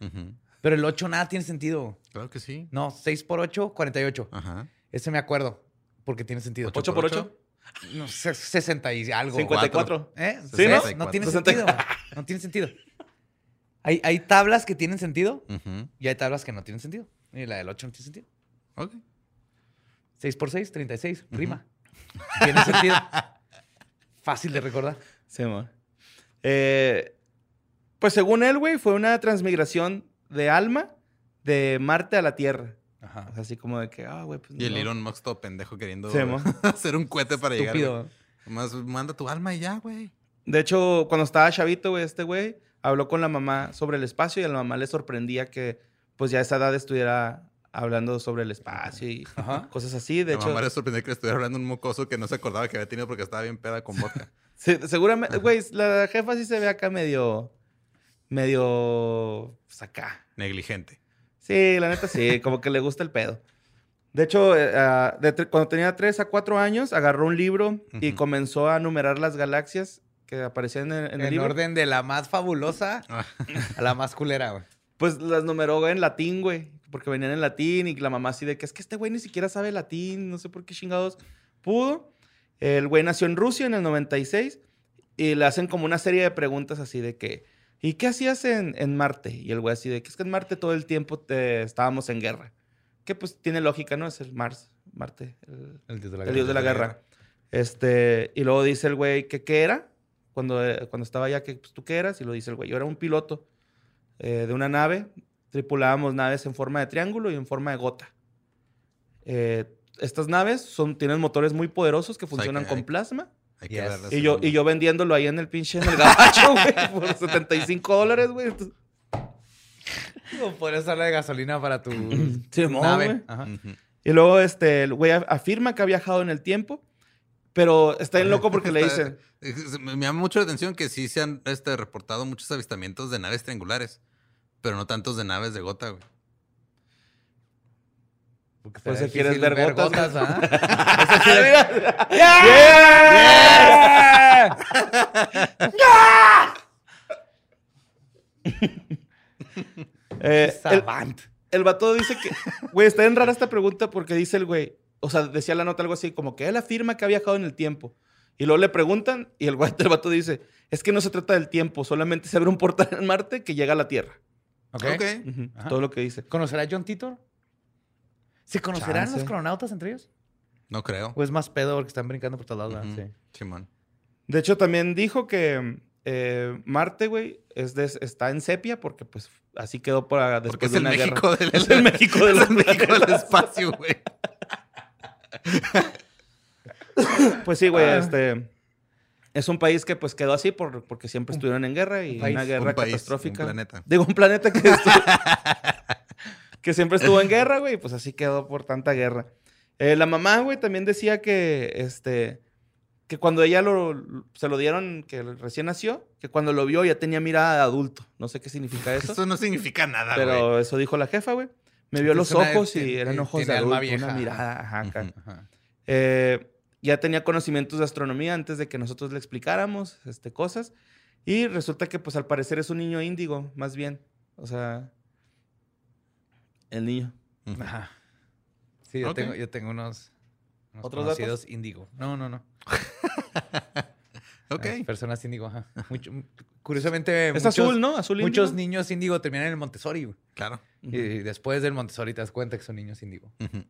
ujú. Pero el 8 nada tiene sentido. Claro que sí. No, 6 por 8, 48. Ajá. Ese me acuerdo. Porque tiene sentido. Ocho ¿Ocho por ocho? No, se- 60 y algo. 54. ¿Eh? ¿Sí, no? ¿Ves? No tiene 64. sentido. No tiene sentido. Hay, hay tablas que tienen sentido Ujú. y hay tablas que no tienen sentido. Y la del 8 no tiene sentido. Ok. 6 por 6, 36. Rima. Tiene sentido. Fácil de recordar. Sí, amor. Eh, pues según él, güey, fue una transmigración de alma de Marte a la Tierra. Ajá. O sea, así como de que, ah, güey, pues Y el. Elon Musk todo pendejo queriendo Sí, hacer un cohete para llegar. Estúpido. Nomás manda tu alma y ya, güey. De hecho, cuando estaba chavito, güey, este güey habló con la mamá sobre el espacio y a la mamá le sorprendía que, pues, ya a esa edad estuviera hablando sobre el espacio y Ajá. cosas así. De De hecho, mamá le sorprendió que le estuviera hablando un mocoso que no se acordaba que había tenido porque estaba bien peda con vodka. sí, seguramente, güey, la jefa sí se ve acá medio, medio, pues, acá. Negligente. Sí, la neta sí, como que le gusta el pedo. De hecho, ah, de cuando tenía 3 a 4 años, agarró un libro y Ujú. comenzó a numerar las galaxias que aparecían en, en En, el libro. orden de la más fabulosa Ah, a la más culera, güey. Pues las numeró en latín, güey. Porque venían en latín y la mamá así de que es que este güey ni siquiera sabe latín, no sé por qué chingados pudo. El güey nació en Rusia en el 96 y le hacen como una serie de preguntas así de que, ¿y qué hacías en, en Marte? Y el güey así de que es que en Marte todo el tiempo te- estábamos en guerra. Que pues tiene lógica, ¿no? Es el Mars, Marte, el, El dios de la el dios de la guerra. Este, y luego dice el güey que qué era, cuando, eh, cuando estaba allá, que pues, tú qué eras, y lo dice el güey, yo era un piloto eh, de una nave, tripulábamos naves en forma de triángulo y en forma de gota. Eh, estas naves son, tienen motores muy poderosos que sea, funcionan que con hay- plasma. Hay que Yes. verla, Y yo, y yo vendiéndolo ahí en el pinche, en el gabacho, güey, por 75 dólares, güey. Entonces, O podrías darle de gasolina para tu Simón, nave. Y luego este, el güey afirma que ha viajado en el tiempo, pero está bien loco porque le Me me llama mucho la atención que sí se han este, reportado muchos avistamientos de naves triangulares, pero no tantos de naves de gota, güey. Porque Pues, si quieres difícil ver gotas, ¿ah? Eh, el, Savant. el vato dice que, güey, está bien rara esta pregunta porque dice el güey, o sea, decía la nota algo así, como que él afirma que ha viajado en el tiempo. Y luego le preguntan y el, güey, el vato dice, es que no se trata del tiempo, solamente se abre un portal en Marte que llega a la Tierra. Ok. Ok. Ujú, Ajá. Todo lo que dice. ¿Conocerá a John Titor? ¿Se conocerán Chance. los cronautas entre ellos? No creo. ¿O es más pedo porque están brincando por todos lados? ¿verdad? Sí. Simón. De hecho, también dijo que eh, Marte, güey, es de- está en sepia porque pues así quedó para después Porque es de el una México guerra. del, Es el México de es los el México del espacio, güey. Pues sí, güey, Ah. este... Es un país que pues quedó así por, porque siempre estuvieron en guerra y un país. una guerra Un país, catastrófica. un planeta. Digo, un planeta que, que siempre estuvo en guerra, güey, y pues así quedó por tanta guerra. Eh, la mamá, güey, también decía que, este, que cuando ella lo, se lo dieron, que recién nació, que cuando lo vio ya tenía mirada de adulto. No sé qué significa eso, Eso no significa nada, güey. pero eso dijo la jefa, güey. Me vio los es una- ojos y eran ojos de tiene alma adulto, vieja. una mirada, ajá, acá. Ujú. Ajá. Eh, ya tenía conocimientos de astronomía antes de que nosotros le explicáramos este, cosas. Y resulta que, pues, al parecer es un niño índigo, más bien. O sea, el niño. Ajá. Sí, yo, tengo, yo tengo unos, unos ¿Otros conocidos índigo. No, no, no. Ok. Ah, Personas índigo, ajá. Mucho- curiosamente, Es muchos, azul, ¿no? Azul muchos índigo. niños índigo terminan en el Montessori. güey. Claro. Y después del Montessori te das cuenta que son niños índigo. Ujú.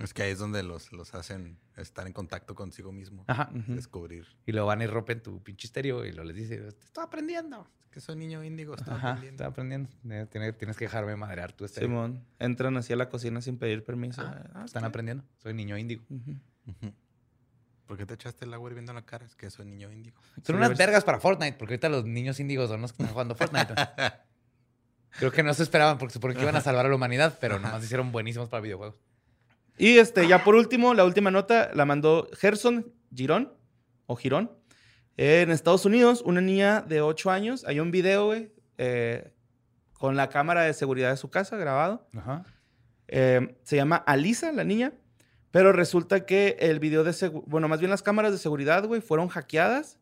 Es que ahí es donde los, los hacen estar en contacto consigo mismo. Ajá. Descubrir Y luego van y rompen tu pinche estéreo y lo les dice, estoy aprendiendo. que soy niño índigo. Estoy Ajá, aprendiendo. estoy aprendiendo. Eh, tiene- Tienes que dejarme madrear tu estéreo. Simón, entran así a la cocina sin pedir permiso. Ah, Ah, están aprendiendo. Soy niño índigo. Ujú. ¿Por qué te echaste el agua hirviendo en la cara? Es que soy niño índigo. Son unas vergas para Fortnite, porque ahorita los niños índigos son los que están jugando Fortnite. Creo que no se esperaban porque suponen que iban a salvar a la humanidad, pero nomás hicieron buenísimos para videojuegos. Y este, ya por último, la última nota la mandó Gerson Girón, o Girón. En Estados Unidos, una niña de 8 años, hay un video, güey, eh, con la cámara de seguridad de su casa grabado. Ajá. Eh, se llama Alisa, la niña. Pero resulta que el video de bueno, más bien las cámaras de seguridad, güey, fueron hackeadas.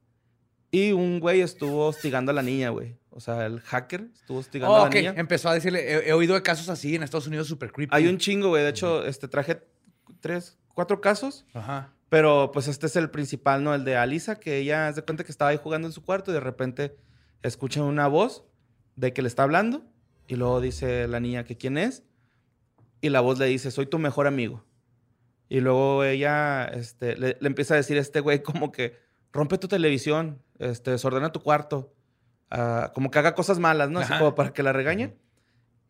Y un güey estuvo hostigando a la niña, güey. O sea, el hacker estuvo hostigando Oh, a la ok. niña. Empezó a decirle, he, he oído de casos así en Estados Unidos súper creepy. Hay un chingo, güey. De hecho, este, traje tres, cuatro casos. Ajá. Pero pues este es el principal, ¿no? El de Alisa, que ella se cuenta que estaba ahí jugando en su cuarto y de repente escucha una voz de que le está hablando. Y luego dice la niña que quién es. Y la voz le dice, soy tu mejor amigo. Y luego ella este, le, le empieza a decir a este güey como que rompe tu televisión, este, desordena tu cuarto. ah, como que haga cosas malas, ¿no? Así Ajá. como para que la regañe.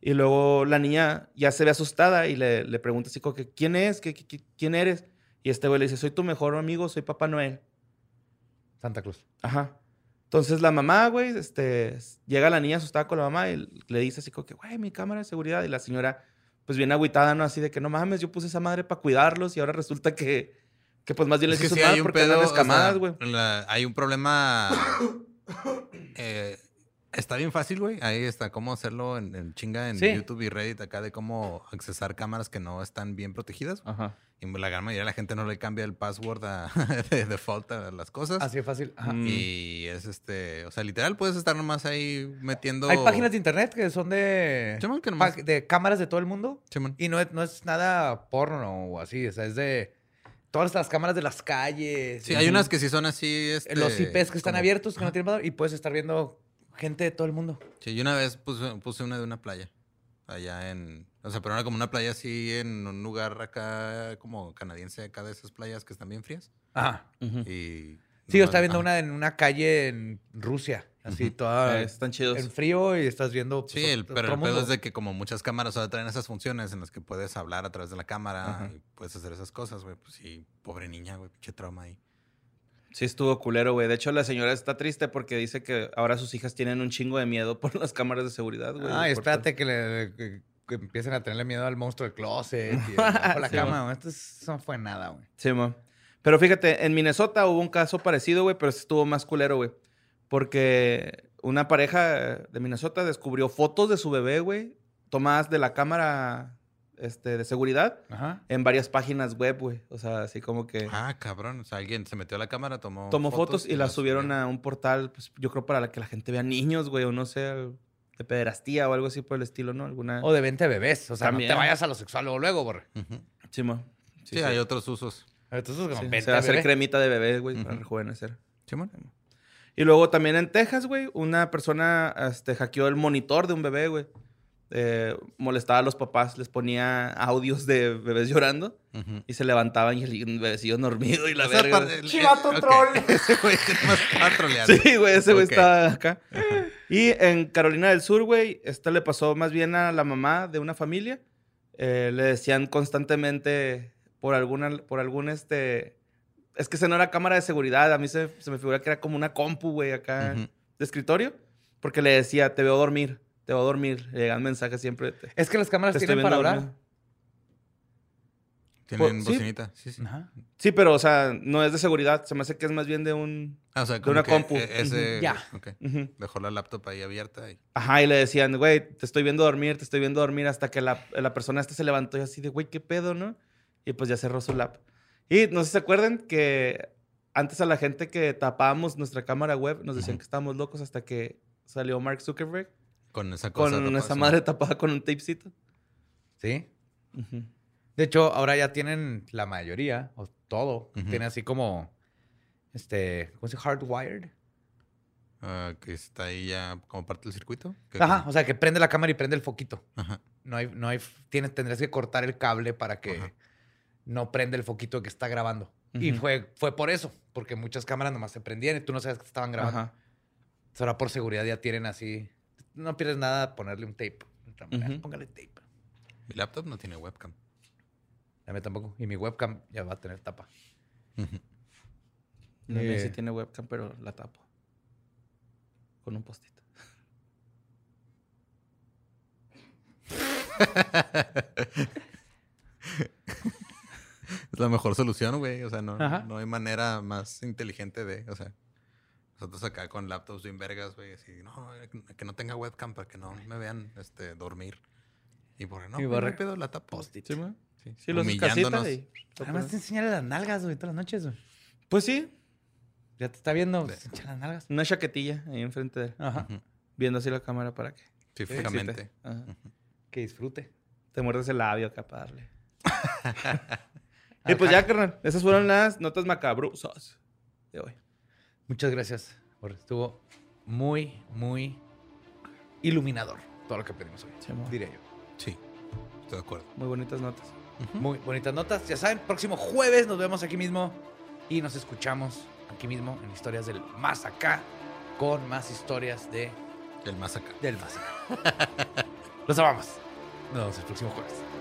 Y luego la niña ya se ve asustada y le, le pregunta así como que, ¿quién es? ¿Qué, qué- qué- quién eres? Y este güey le dice, soy tu mejor amigo, soy Papá Noel. Santa Cruz. Ajá. Entonces la mamá, güey, este, llega la niña asustada con la mamá y le dice así como que, güey, mi cámara de seguridad. Y la señora, pues bien agüitada, ¿no? Así de que no mames, yo puse esa madre para cuidarlos y ahora resulta que, que pues más bien les Es que hizo sí mal hay un porque pedo, sea, escamadas, güey. hay un problema. eh, está bien fácil, güey. Ahí está cómo hacerlo en, en chinga en Sí. YouTube y Reddit acá de cómo accesar cámaras que no están bien protegidas. Ajá. Y la gran mayoría de la gente no le cambia el password a- de default a las cosas. Así de fácil. Ajá. Y es este, o sea, literal puedes estar nomás ahí metiendo. Hay páginas de internet que son de, Simón, que nomás- de cámaras de todo el mundo Simón. y no es, no es nada porno o así. O sea, es de todas las cámaras de las calles. Sí, y hay unas que sí son así. Este, Los IPs que están abiertos, que no tienen valor, y puedes estar viendo gente de todo el mundo. Sí, yo una vez puse, puse una de una playa. Allá en. O sea, pero era como una playa así en un lugar acá como canadiense, acá de esas playas que están bien frías. Ajá. Y. Sí, yo estaba viendo ah, una en una calle en Rusia, así toda Eh, están chidos. en frío y estás viendo. pues, Sí, el, pero el mundo. pedo es de que como muchas cámaras ahora traen esas funciones en las que puedes hablar a través de la cámara Ajá. y puedes hacer esas cosas, güey. Pues sí, pobre niña, güey, pinche trauma ahí. Sí, estuvo culero, güey. De hecho, la señora está triste porque dice que ahora sus hijas tienen un chingo de miedo por las cámaras de seguridad, güey. Ay, espérate que, le, que, que empiecen a tenerle miedo al monstruo del closet y la Sí, cama. güey. Esto es- eso no fue nada, güey. Sí, mo. Pero fíjate, en Minnesota hubo un caso parecido, güey, pero estuvo más culero, güey. Porque una pareja de Minnesota descubrió fotos de su bebé, güey, tomadas de la cámara este, de seguridad Ajá. en varias páginas web, güey. O sea, así como que Ah, cabrón. O sea, alguien se metió a la cámara, tomó. tomó fotos, y, las subieron subió. a un portal, pues yo creo para la que la gente vea niños, güey, o no sé, de pederastía o algo así por el estilo, ¿no? Alguna... O de venta de bebés. O sea, También. no te vayas a lo sexual luego, luego, borre. Ujú. Sí, mo. Sí, hay otros usos. Entonces, como Sí, venta se va a hacer bebé. cremita de bebé, güey, para rejuvenecer. Simón. Y luego también en Texas, güey, una persona este, hackeó el monitor de un bebé, güey. Eh, molestaba a los papás, les ponía audios de bebés llorando y se levantaban y el bebecillo dormido y la Esa verga. el- Chivato troll. Ese güey estaba troleando. Sí, güey, ese güey Ok. estaba acá. Y en Carolina del Sur, güey, esto le pasó más bien a la mamá de una familia. Eh, le decían constantemente por alguna, por algún este... Es que ese no era cámara de seguridad, a mí se, se me figura que era como una compu, güey, acá de escritorio, porque le decía, te veo dormir, te veo dormir. Le llegan mensajes siempre. Te, Es que las cámaras tienen para hablar. Tienen Sí. bocinita. Sí, sí. Ajá. Sí, pero, o sea, no es de seguridad. Se me hace que es más bien de un... Ah, o sea, De una compu. e-. Ya. Dejó la laptop ahí abierta y. Ajá, y le decían, güey, te estoy viendo dormir, te estoy viendo dormir, hasta que la, la persona esta se levantó y así de, güey, ¿qué pedo, no? Y pues ya cerró su lap. Y no sé si se acuerdan que antes a la gente que tapábamos nuestra cámara web nos decían que estábamos locos hasta que salió Mark Zuckerberg Con esa cosa. con tapada, esa sí. madre tapada con un tapecito. Sí. De hecho, ahora ya tienen la mayoría, o todo, tiene así como, este, ¿cómo se dice? Hardwired. Ah, que está ahí ya como parte del circuito. Ajá, como- o sea, que prende la cámara y prende el foquito. Ajá. No hay, no hay, tienes, tendrías que cortar el cable para que Ajá. No prende el foquito que está grabando. Y fue, fue por eso, porque muchas cámaras nomás se prendían y tú no sabes que estaban grabando. Ajá. Entonces, ahora por seguridad ya tienen así. No pierdes nada ponerle un tape. Póngale tape. Mi laptop no tiene webcam. A mí tampoco. Y mi webcam ya va a tener tapa. Mía Eh. sí tiene webcam, pero la tapo. Con un postito. Es la mejor solución, güey. O sea, no, Ajá. no hay manera más inteligente de. O sea, nosotros acá con laptops bien vergas, güey. Así, no, que no tenga webcam para que no me vean este, dormir. Y por no, Y pedo, la. Post-it. ¿Sí, güey? Sí, Sí, los casita Humillándonos. y... Además te enseñan las nalgas, güey, todas las noches, güey. Pues sí, Ya te está viendo. Enseñan las nalgas. una chaquetilla ahí enfrente de él. Ajá. Viendo así la cámara para que... Sí, te fijamente. Ajá. Que disfrute. Te muerdes el labio acá para darle. y pues ya, carnal. Esas fueron las notas macabrosas de hoy. Muchas gracias. Jorge. Estuvo muy, muy iluminador todo lo que aprendimos hoy. Sí. Diré yo. Sí, estoy de acuerdo. Muy bonitas notas. Muy bonitas notas. Ya saben, próximo jueves nos vemos aquí mismo y nos escuchamos aquí mismo en Historias del Más Acá con más historias de, El más acá. del Más Acá. Los amamos. Nos vemos el próximo jueves.